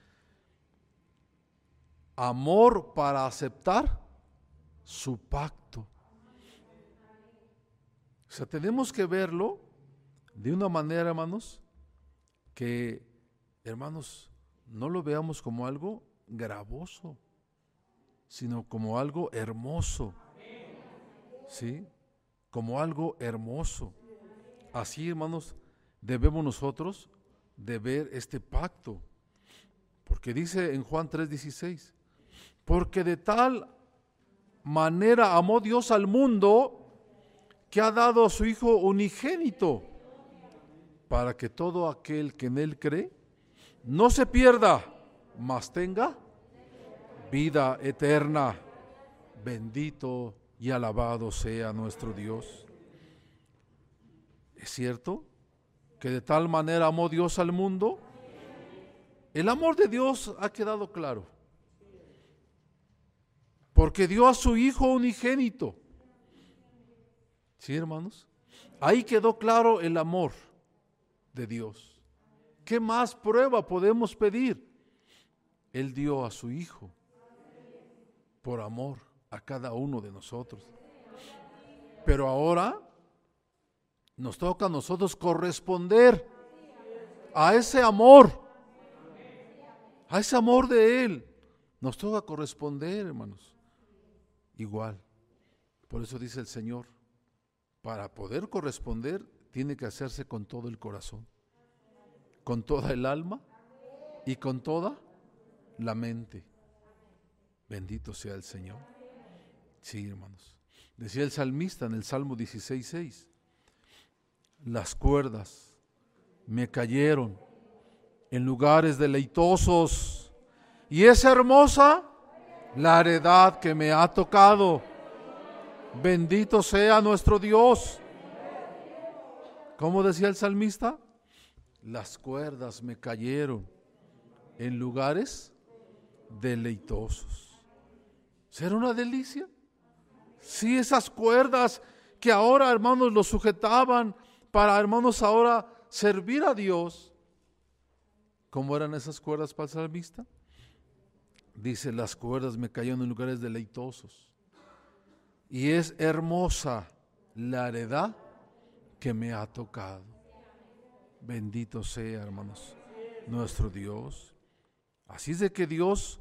amor para aceptar su pacto. O sea, tenemos que verlo de una manera, hermanos, que, hermanos, no lo veamos como algo gravoso, sino como algo hermoso. ¿Sí? Como algo hermoso. Así, hermanos, debemos nosotros de ver este pacto. Porque dice en Juan 3:16, porque de tal manera amó Dios al mundo que ha dado a su Hijo unigénito, para que todo aquel que en Él cree no se pierda, mas tenga vida eterna. Bendito y alabado sea nuestro Dios. ¿Es cierto que de tal manera amó Dios al mundo? El amor de Dios ha quedado claro porque dio a su Hijo unigénito. ¿Sí, hermanos? Ahí quedó claro el amor de Dios. ¿Qué más prueba podemos pedir? Él dio a su Hijo por amor a cada uno de nosotros. Pero ahora nos toca a nosotros corresponder a ese amor, a ese amor de Él. Nos toca corresponder, hermanos igual. Por eso dice el Señor, para poder corresponder tiene que hacerse con todo el corazón, con toda el alma y con toda la mente. Bendito sea el Señor. Sí, hermanos. Decía el salmista en el Salmo 16.6, las cuerdas me cayeron en lugares deleitosos y es hermosa la heredad que me ha tocado. Bendito sea nuestro Dios. ¿Cómo decía el salmista? Las cuerdas me cayeron en lugares deleitosos. ¿Será una delicia? Sí, esas cuerdas que ahora, hermanos, los sujetaban para, hermanos, ahora servir a Dios. ¿Cómo eran esas cuerdas para el salmista? Dice, las cuerdas me cayeron en lugares deleitosos. Y es hermosa la heredad que me ha tocado. Bendito sea, hermanos, nuestro Dios. Así es de que Dios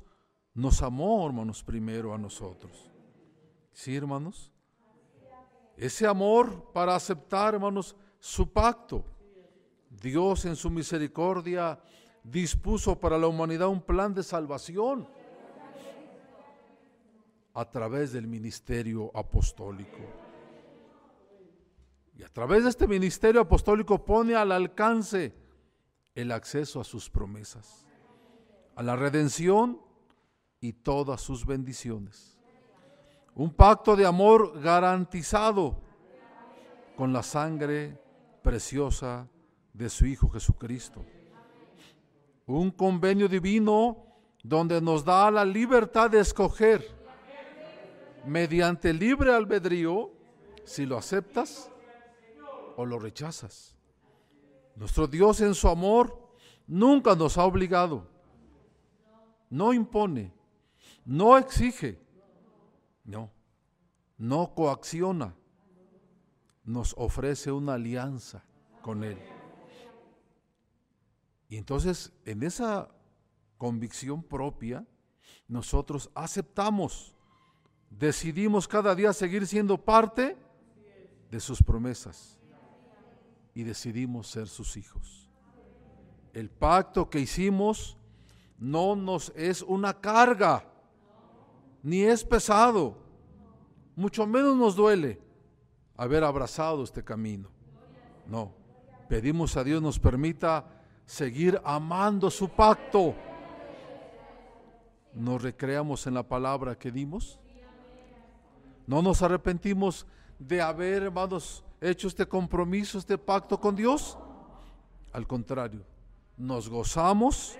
nos amó, hermanos, primero a nosotros. ¿Sí, hermanos? Ese amor para aceptar, hermanos, su pacto. Dios en su misericordia dispuso para la humanidad un plan de salvación a través del ministerio apostólico. Y a través de este ministerio apostólico pone al alcance el acceso a sus promesas, a la redención y todas sus bendiciones. Un pacto de amor garantizado con la sangre preciosa de su Hijo Jesucristo. Un convenio divino donde nos da la libertad de escoger mediante libre albedrío si lo aceptas o lo rechazas. Nuestro Dios en su amor nunca nos ha obligado, no impone, no exige, no, no coacciona, nos ofrece una alianza con Él. Y entonces en esa convicción propia, nosotros aceptamos, decidimos cada día seguir siendo parte de sus promesas y decidimos ser sus hijos. El pacto que hicimos no nos es una carga, ni es pesado, mucho menos nos duele haber abrazado este camino. No, pedimos a Dios nos permita seguir amando su pacto. ¿Nos recreamos en la palabra que dimos? ¿No nos arrepentimos de haber, hermanos, hecho este compromiso, este pacto con Dios? Al contrario, nos gozamos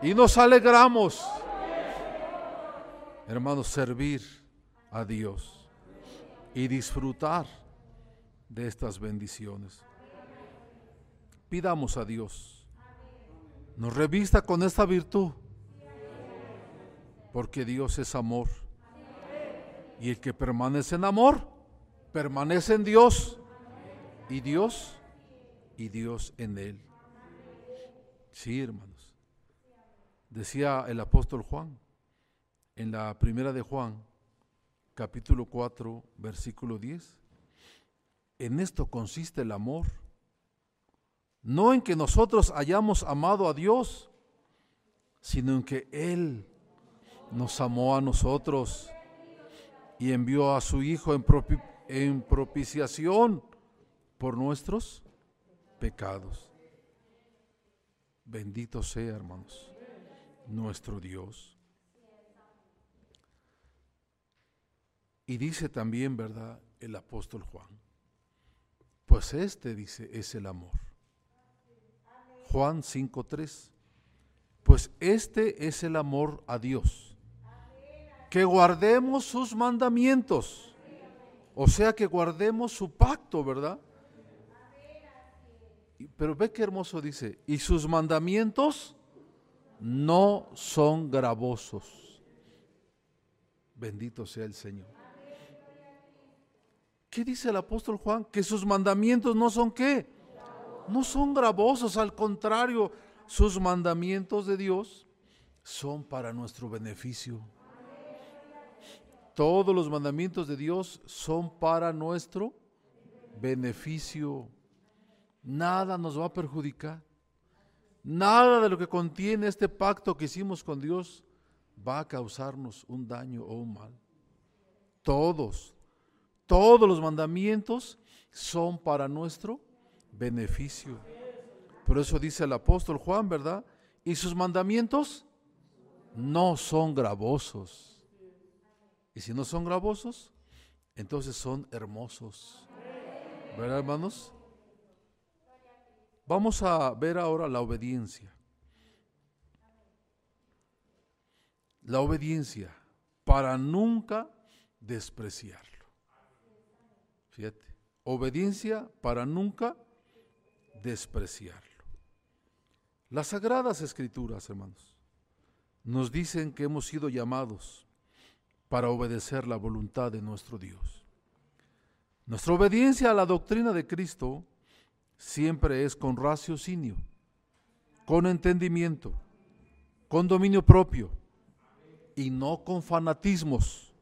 y nos alegramos, hermanos, servir a Dios y disfrutar de estas bendiciones. Pidamos a Dios, nos revista con esta virtud, porque Dios es amor. Y el que permanece en amor, permanece en Dios. Y Dios, y Dios en él. Sí, hermanos. Decía el apóstol Juan, en la primera de Juan, capítulo 4, versículo 10. En esto consiste el amor. No en que nosotros hayamos amado a Dios, sino en que Él nos amó a nosotros y envió a su Hijo en, en propiciación por nuestros pecados. Bendito sea, hermanos, nuestro Dios. Y dice también, ¿verdad?, el apóstol Juan. Pues este, dice, es el amor. Juan 5.3. Pues este es el amor a Dios que guardemos sus mandamientos. O sea, que guardemos su pacto, ¿verdad? Pero ve qué hermoso dice, y sus mandamientos no son gravosos. Bendito sea el Señor. ¿Qué dice el apóstol Juan? Que sus mandamientos no son qué? No son gravosos, al contrario, sus mandamientos de Dios son para nuestro beneficio. Todos los mandamientos de Dios son para nuestro beneficio. Nada nos va a perjudicar. Nada de lo que contiene este pacto que hicimos con Dios va a causarnos un daño o un mal. Todos, todos los mandamientos son para nuestro beneficio. Por eso dice el apóstol Juan, ¿verdad? Y sus mandamientos no son gravosos. Y si no son gravosos, entonces son hermosos. ¿Verdad, hermanos? Vamos a ver ahora la obediencia. La obediencia para nunca despreciarlo. Fíjate, obediencia para nunca despreciarlo. Las sagradas escrituras, hermanos, nos dicen que hemos sido llamados para obedecer la voluntad de nuestro Dios. Nuestra obediencia a la doctrina de Cristo siempre es con raciocinio, con entendimiento, con dominio propio y no con fanatismos,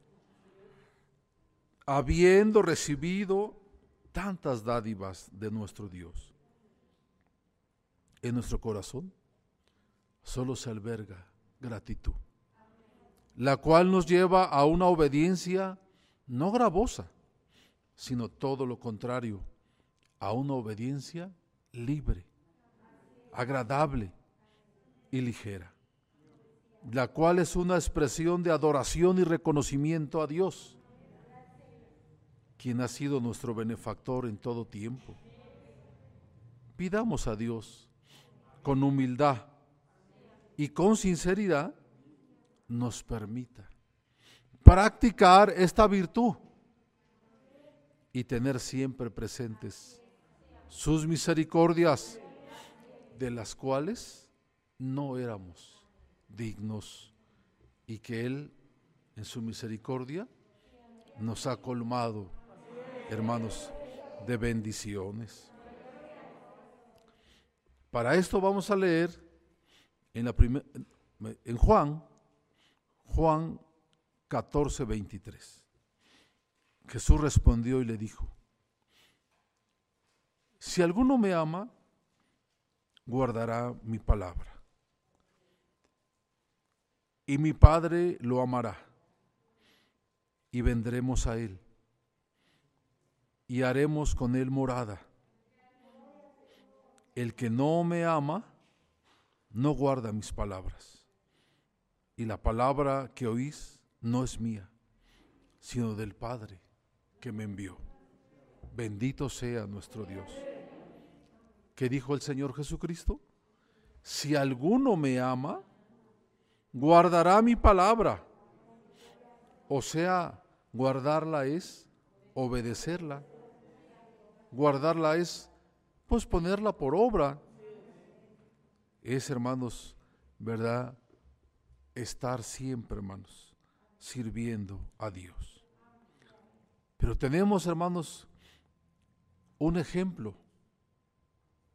habiendo recibido tantas dádivas de nuestro Dios. En nuestro corazón solo se alberga gratitud la cual nos lleva a una obediencia no gravosa, sino todo lo contrario, a una obediencia libre, agradable y ligera, la cual es una expresión de adoración y reconocimiento a Dios, quien ha sido nuestro benefactor en todo tiempo. Pidamos a Dios con humildad y con sinceridad nos permita practicar esta virtud y tener siempre presentes sus misericordias, de las cuales no éramos dignos y que Él en su misericordia nos ha colmado, hermanos, de bendiciones. Para esto vamos a leer en, la en Juan, Juan 14, 23. Jesús respondió y le dijo, si alguno me ama, guardará mi palabra. Y mi Padre lo amará. Y vendremos a Él. Y haremos con Él morada. El que no me ama, no guarda mis palabras. Y la palabra que oís no es mía, sino del Padre que me envió. Bendito sea nuestro Dios. ¿Qué dijo el Señor Jesucristo? Si alguno me ama, guardará mi palabra. O sea, guardarla es obedecerla. Guardarla es, pues, ponerla por obra. Es, hermanos, ¿verdad? Estar siempre, hermanos, sirviendo a Dios. Pero tenemos, hermanos, un ejemplo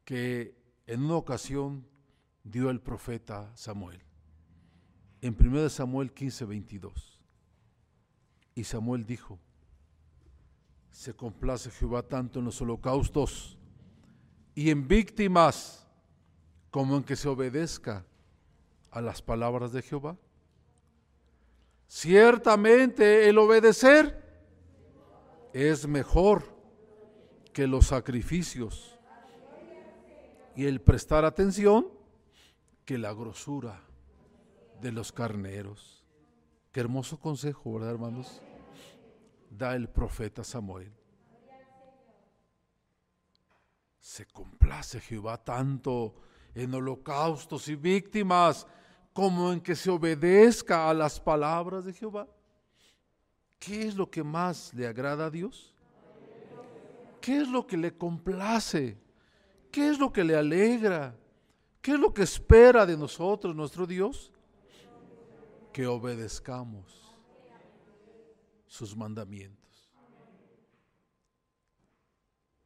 que en una ocasión dio el profeta Samuel. En 1 Samuel 15, 22. Y Samuel dijo, se complace Jehová tanto en los holocaustos y en víctimas como en que se obedezca a las palabras de Jehová. Ciertamente el obedecer es mejor que los sacrificios y el prestar atención que la grosura de los carneros. Qué hermoso consejo, ¿verdad, hermanos? Da el profeta Samuel. Se complace Jehová tanto en holocaustos y víctimas como en que se obedezca a las palabras de Jehová. ¿Qué es lo que más le agrada a Dios? ¿Qué es lo que le complace? ¿Qué es lo que le alegra? ¿Qué es lo que espera de nosotros nuestro Dios? Que obedezcamos sus mandamientos.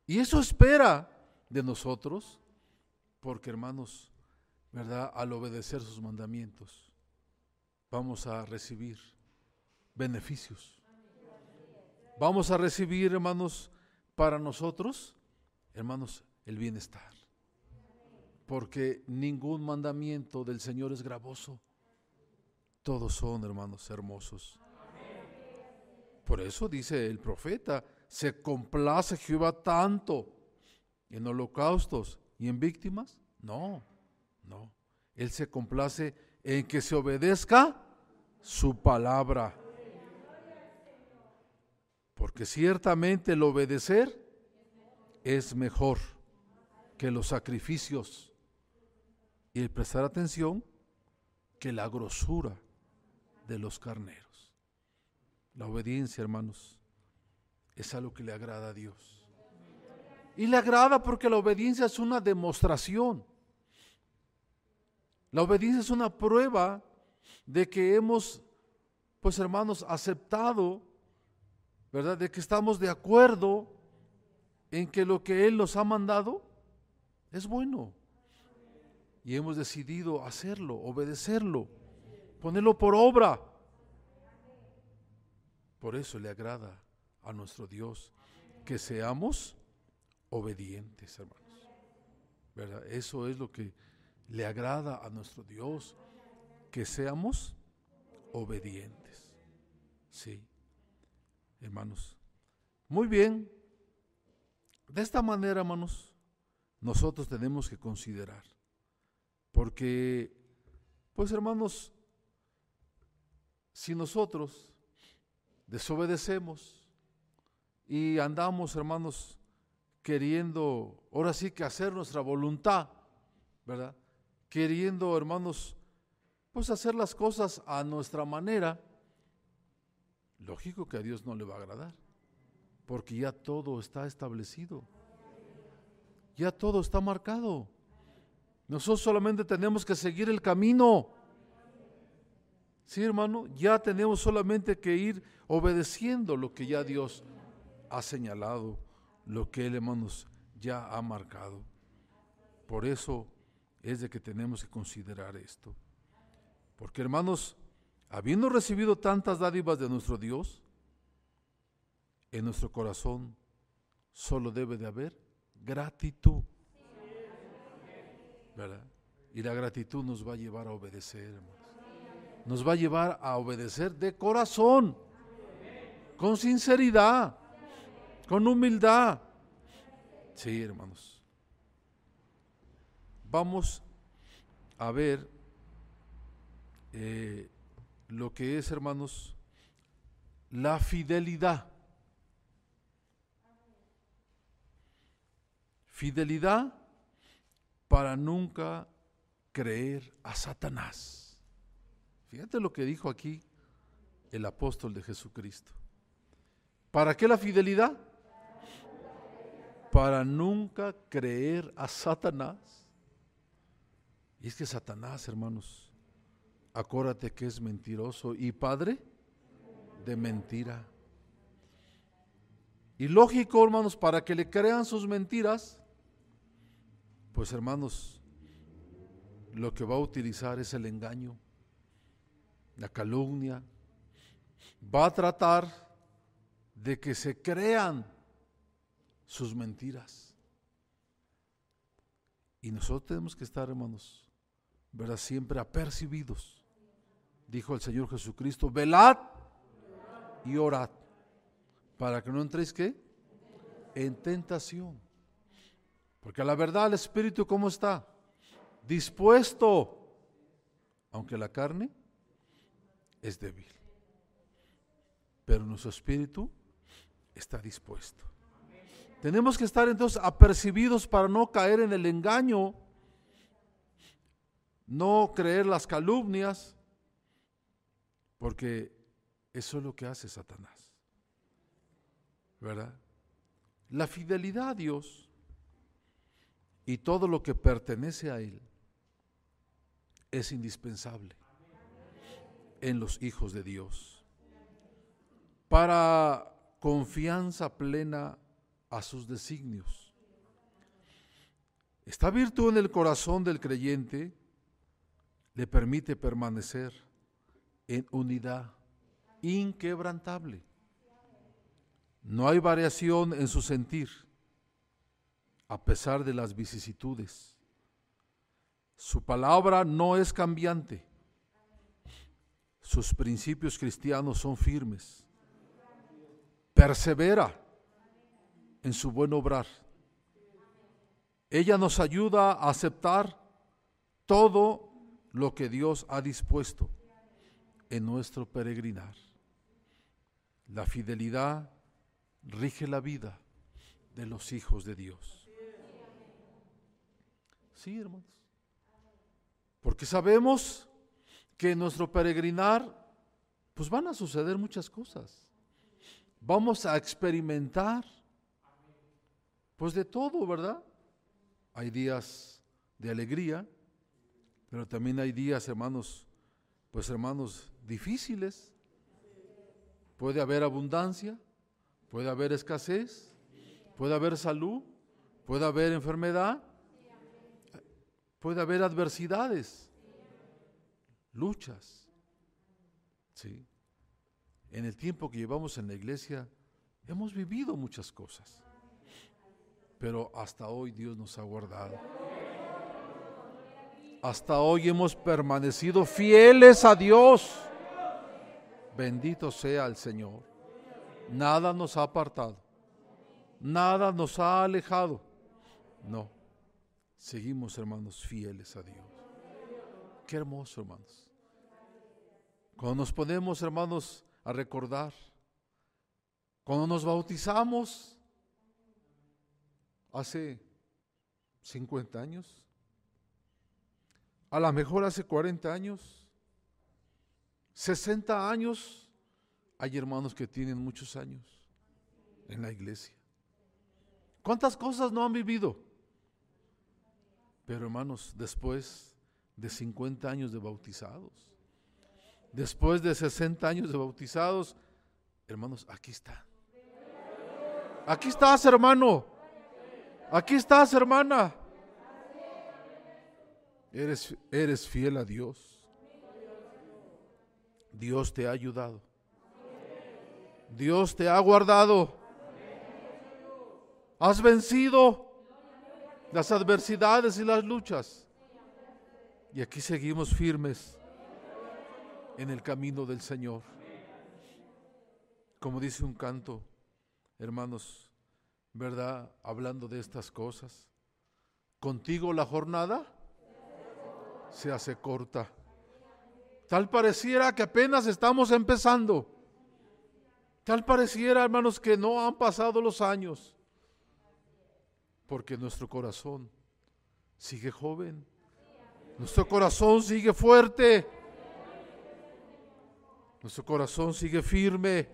Y eso espera de nosotros, porque hermanos, ¿verdad? Al obedecer sus mandamientos, vamos a recibir beneficios. Vamos a recibir, hermanos, para nosotros, hermanos, el bienestar. Porque ningún mandamiento del Señor es gravoso. Todos son, hermanos, hermosos. Por eso dice el profeta, se complace Jehová tanto en holocaustos y en víctimas. No, no. Él se complace en que se obedezca su palabra. Porque ciertamente el obedecer es mejor que los sacrificios y el prestar atención que la grosura de los carneros. La obediencia, hermanos, es algo que le agrada a Dios. Y le agrada porque la obediencia es una demostración. La obediencia es una prueba de que hemos, pues hermanos, aceptado, ¿verdad? De que estamos de acuerdo en que lo que Él nos ha mandado es bueno. Y hemos decidido hacerlo, obedecerlo, ponerlo por obra. Por eso le agrada a nuestro Dios que seamos obedientes, hermanos. ¿Verdad? Eso es lo que le agrada a nuestro Dios, que seamos obedientes. Sí, hermanos. Muy bien. De esta manera, hermanos, nosotros tenemos que considerar. Porque, pues hermanos, si nosotros desobedecemos y andamos, hermanos, queriendo, ahora sí que hacer nuestra voluntad, ¿verdad? Queriendo, hermanos, pues hacer las cosas a nuestra manera, lógico que a Dios no le va a agradar, porque ya todo está establecido. Ya todo está marcado. Nosotros solamente tenemos que seguir el camino. Sí, hermano, ya tenemos solamente que ir obedeciendo lo que ya Dios ha señalado, lo que Él, hermanos, ya ha marcado. Por eso es de que tenemos que considerar esto. Porque hermanos, habiendo recibido tantas dádivas de nuestro Dios, en nuestro corazón solo debe de haber gratitud. ¿Verdad? Y la gratitud nos va a llevar a obedecer, hermanos. Nos va a llevar a obedecer de corazón, con sinceridad, con humildad. Sí, hermanos. Vamos a ver eh, lo que es, hermanos, la fidelidad. Fidelidad para nunca creer a Satanás. Fíjate lo que dijo aquí el apóstol de Jesucristo. ¿Para qué la fidelidad? Para nunca creer a Satanás. Y es que Satanás, hermanos, acuérdate que es mentiroso y padre de mentira. Y lógico, hermanos, para que le crean sus mentiras, pues hermanos, lo que va a utilizar es el engaño, la calumnia. Va a tratar de que se crean sus mentiras. Y nosotros tenemos que estar, hermanos, ¿verdad? Siempre apercibidos. Dijo el Señor Jesucristo, velad y orad, para que no entréis qué? En tentación. Porque la verdad el Espíritu, ¿cómo está? Dispuesto, aunque la carne es débil. Pero nuestro Espíritu está dispuesto. Tenemos que estar entonces apercibidos para no caer en el engaño, no creer las calumnias, porque eso es lo que hace Satanás. ¿Verdad? La fidelidad a Dios y todo lo que pertenece a Él es indispensable en los hijos de Dios. Para confianza plena a sus designios. Esta virtud en el corazón del creyente le permite permanecer en unidad inquebrantable. No hay variación en su sentir a pesar de las vicisitudes. Su palabra no es cambiante. Sus principios cristianos son firmes. Persevera en su buen obrar. Ella nos ayuda a aceptar todo lo que Dios ha dispuesto en nuestro peregrinar. La fidelidad rige la vida de los hijos de Dios. Sí, hermanos. Porque sabemos que en nuestro peregrinar, pues van a suceder muchas cosas. Vamos a experimentar, pues de todo, ¿verdad? Hay días de alegría, pero también hay días, hermanos, pues hermanos, difíciles. Puede haber abundancia, puede haber escasez, puede haber salud, puede haber enfermedad, Puede haber adversidades, luchas. ¿sí? En el tiempo que llevamos en la iglesia hemos vivido muchas cosas, pero hasta hoy Dios nos ha guardado. Hasta hoy hemos permanecido fieles a Dios. Bendito sea el Señor. Nada nos ha apartado. Nada nos ha alejado. No seguimos, hermanos, fieles a Dios. Qué hermoso, hermanos. Cuando nos ponemos, hermanos, a recordar, cuando nos bautizamos hace 50 años, a lo mejor hace 40 años, 60 años, hay hermanos que tienen muchos años en la iglesia. ¿Cuántas cosas no han vivido? Pero hermanos, después de 50 años de bautizados, después de 60 años de bautizados, hermanos, aquí está. Aquí estás, hermano. Aquí estás, hermana. Eres, eres fiel a Dios. Dios te ha ayudado. Dios te ha guardado. Has vencido las adversidades y las luchas. Y aquí seguimos firmes en el camino del Señor. Como dice un canto, hermanos, ¿verdad? Hablando de estas cosas. Contigo la jornada se hace corta. Tal pareciera que apenas estamos empezando. Tal pareciera, hermanos, que no han pasado los años. Porque nuestro corazón sigue joven. Nuestro corazón sigue fuerte. Nuestro corazón sigue firme.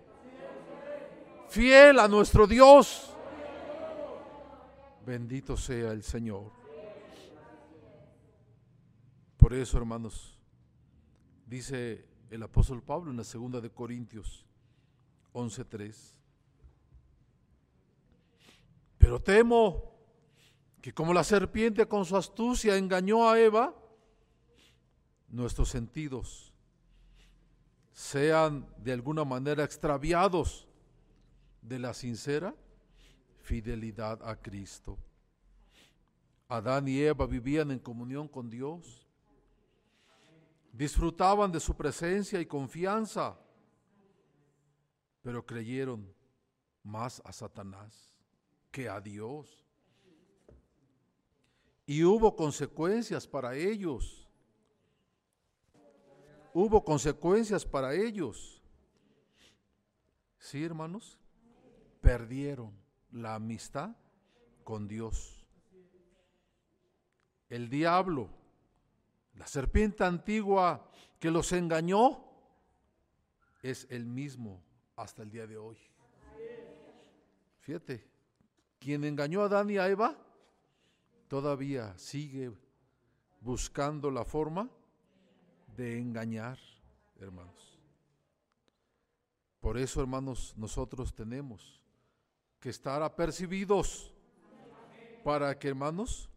Fiel a nuestro Dios. Bendito sea el Señor. Por eso, hermanos, dice el apóstol Pablo en la segunda de Corintios 11:3. Pero temo que como la serpiente con su astucia engañó a Eva, nuestros sentidos sean de alguna manera extraviados de la sincera fidelidad a Cristo. Adán y Eva vivían en comunión con Dios, disfrutaban de su presencia y confianza, pero creyeron más a Satanás que a Dios. Y hubo consecuencias para ellos hubo consecuencias para ellos. Sí, hermanos, perdieron la amistad con Dios. El diablo, la serpiente antigua que los engañó, es el mismo hasta el día de hoy. Fíjate, quien engañó a Adán y a Eva, todavía sigue buscando la forma de engañar, hermanos. Por eso, hermanos, nosotros tenemos que estar apercibidos para que, hermanos,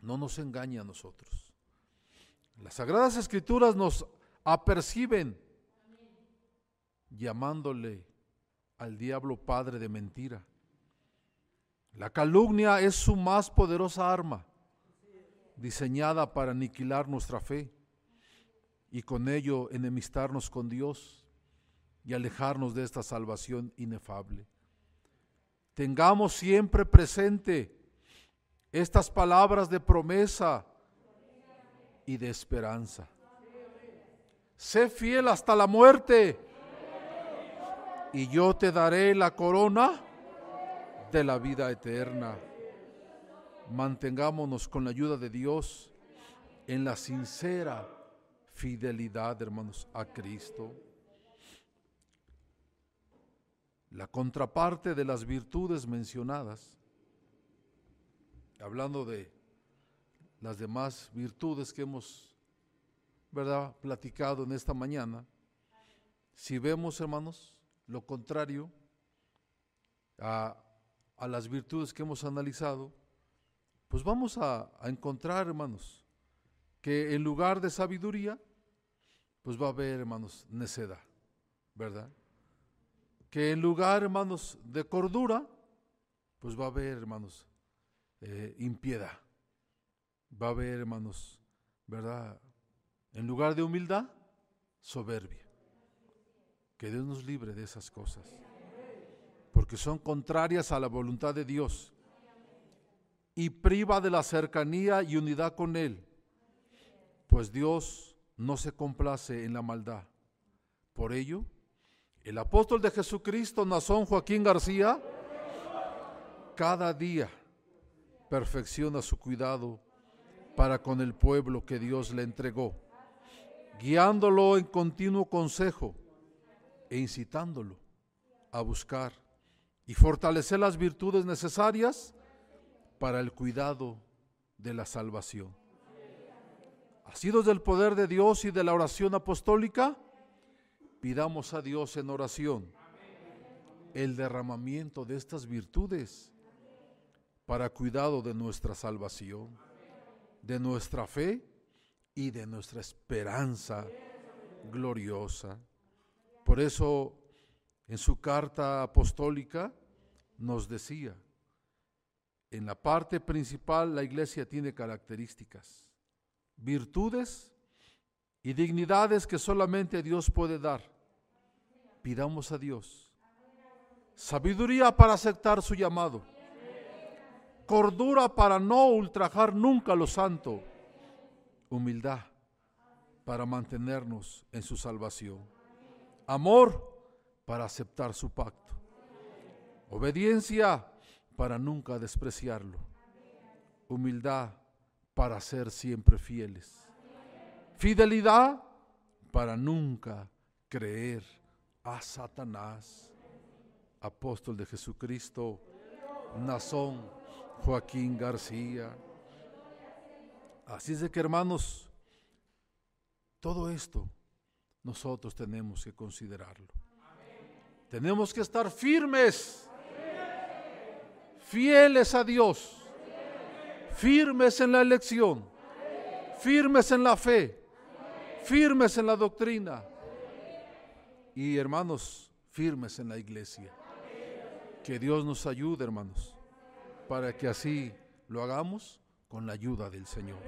no nos engañe a nosotros. Las Sagradas Escrituras nos aperciben llamándole al diablo padre de mentira. La calumnia es su más poderosa arma, diseñada para aniquilar nuestra fe y con ello enemistarnos con Dios y alejarnos de esta salvación inefable. Tengamos siempre presente estas palabras de promesa y de esperanza. Sé fiel hasta la muerte y yo te daré la corona de la vida eterna. Mantengámonos con la ayuda de Dios en la sincera fidelidad, hermanos, a Cristo. La contraparte de las virtudes mencionadas, hablando de las demás virtudes que hemos, ¿verdad?, platicado en esta mañana, si vemos, hermanos, lo contrario a, a las virtudes que hemos analizado, pues vamos a, encontrar, hermanos, que en lugar de sabiduría, pues va a haber, hermanos, necedad, ¿verdad? Que en lugar, hermanos, de cordura, pues va a haber, hermanos, eh, impiedad. Va a haber, hermanos, ¿verdad? En lugar de humildad, soberbia. Que Dios nos libre de esas cosas. Porque son contrarias a la voluntad de Dios. Y priva de la cercanía y unidad con Él. Pues Dios no se complace en la maldad. Por ello, el apóstol de Jesucristo, Nazón Joaquín García, cada día perfecciona su cuidado para con el pueblo que Dios le entregó, guiándolo en continuo consejo e incitándolo a buscar y fortalecer las virtudes necesarias para el cuidado de la salvación asidos del poder de Dios y de la oración apostólica, pidamos a Dios en oración el derramamiento de estas virtudes para cuidado de nuestra salvación. De nuestra fe y de nuestra esperanza gloriosa. Por eso en su carta apostólica nos decía, en la parte principal la iglesia tiene características, virtudes y dignidades que solamente Dios puede dar. Pidamos a Dios sabiduría para aceptar su llamado, cordura para no ultrajar nunca lo santo, humildad para mantenernos en su salvación, amor para aceptar su pacto, obediencia para nunca despreciarlo, humildad para ser siempre fieles, fidelidad para nunca creer a Satanás. Apóstol de Jesucristo, Nazón Joaquín García. Así es de que hermanos, todo esto nosotros tenemos que considerarlo. Tenemos que estar firmes, fieles a Dios, firmes en la elección, firmes en la fe, firmes en la doctrina y hermanos, firmes en la iglesia. Que Dios nos ayude, hermanos, para que así lo hagamos con la ayuda del Señor.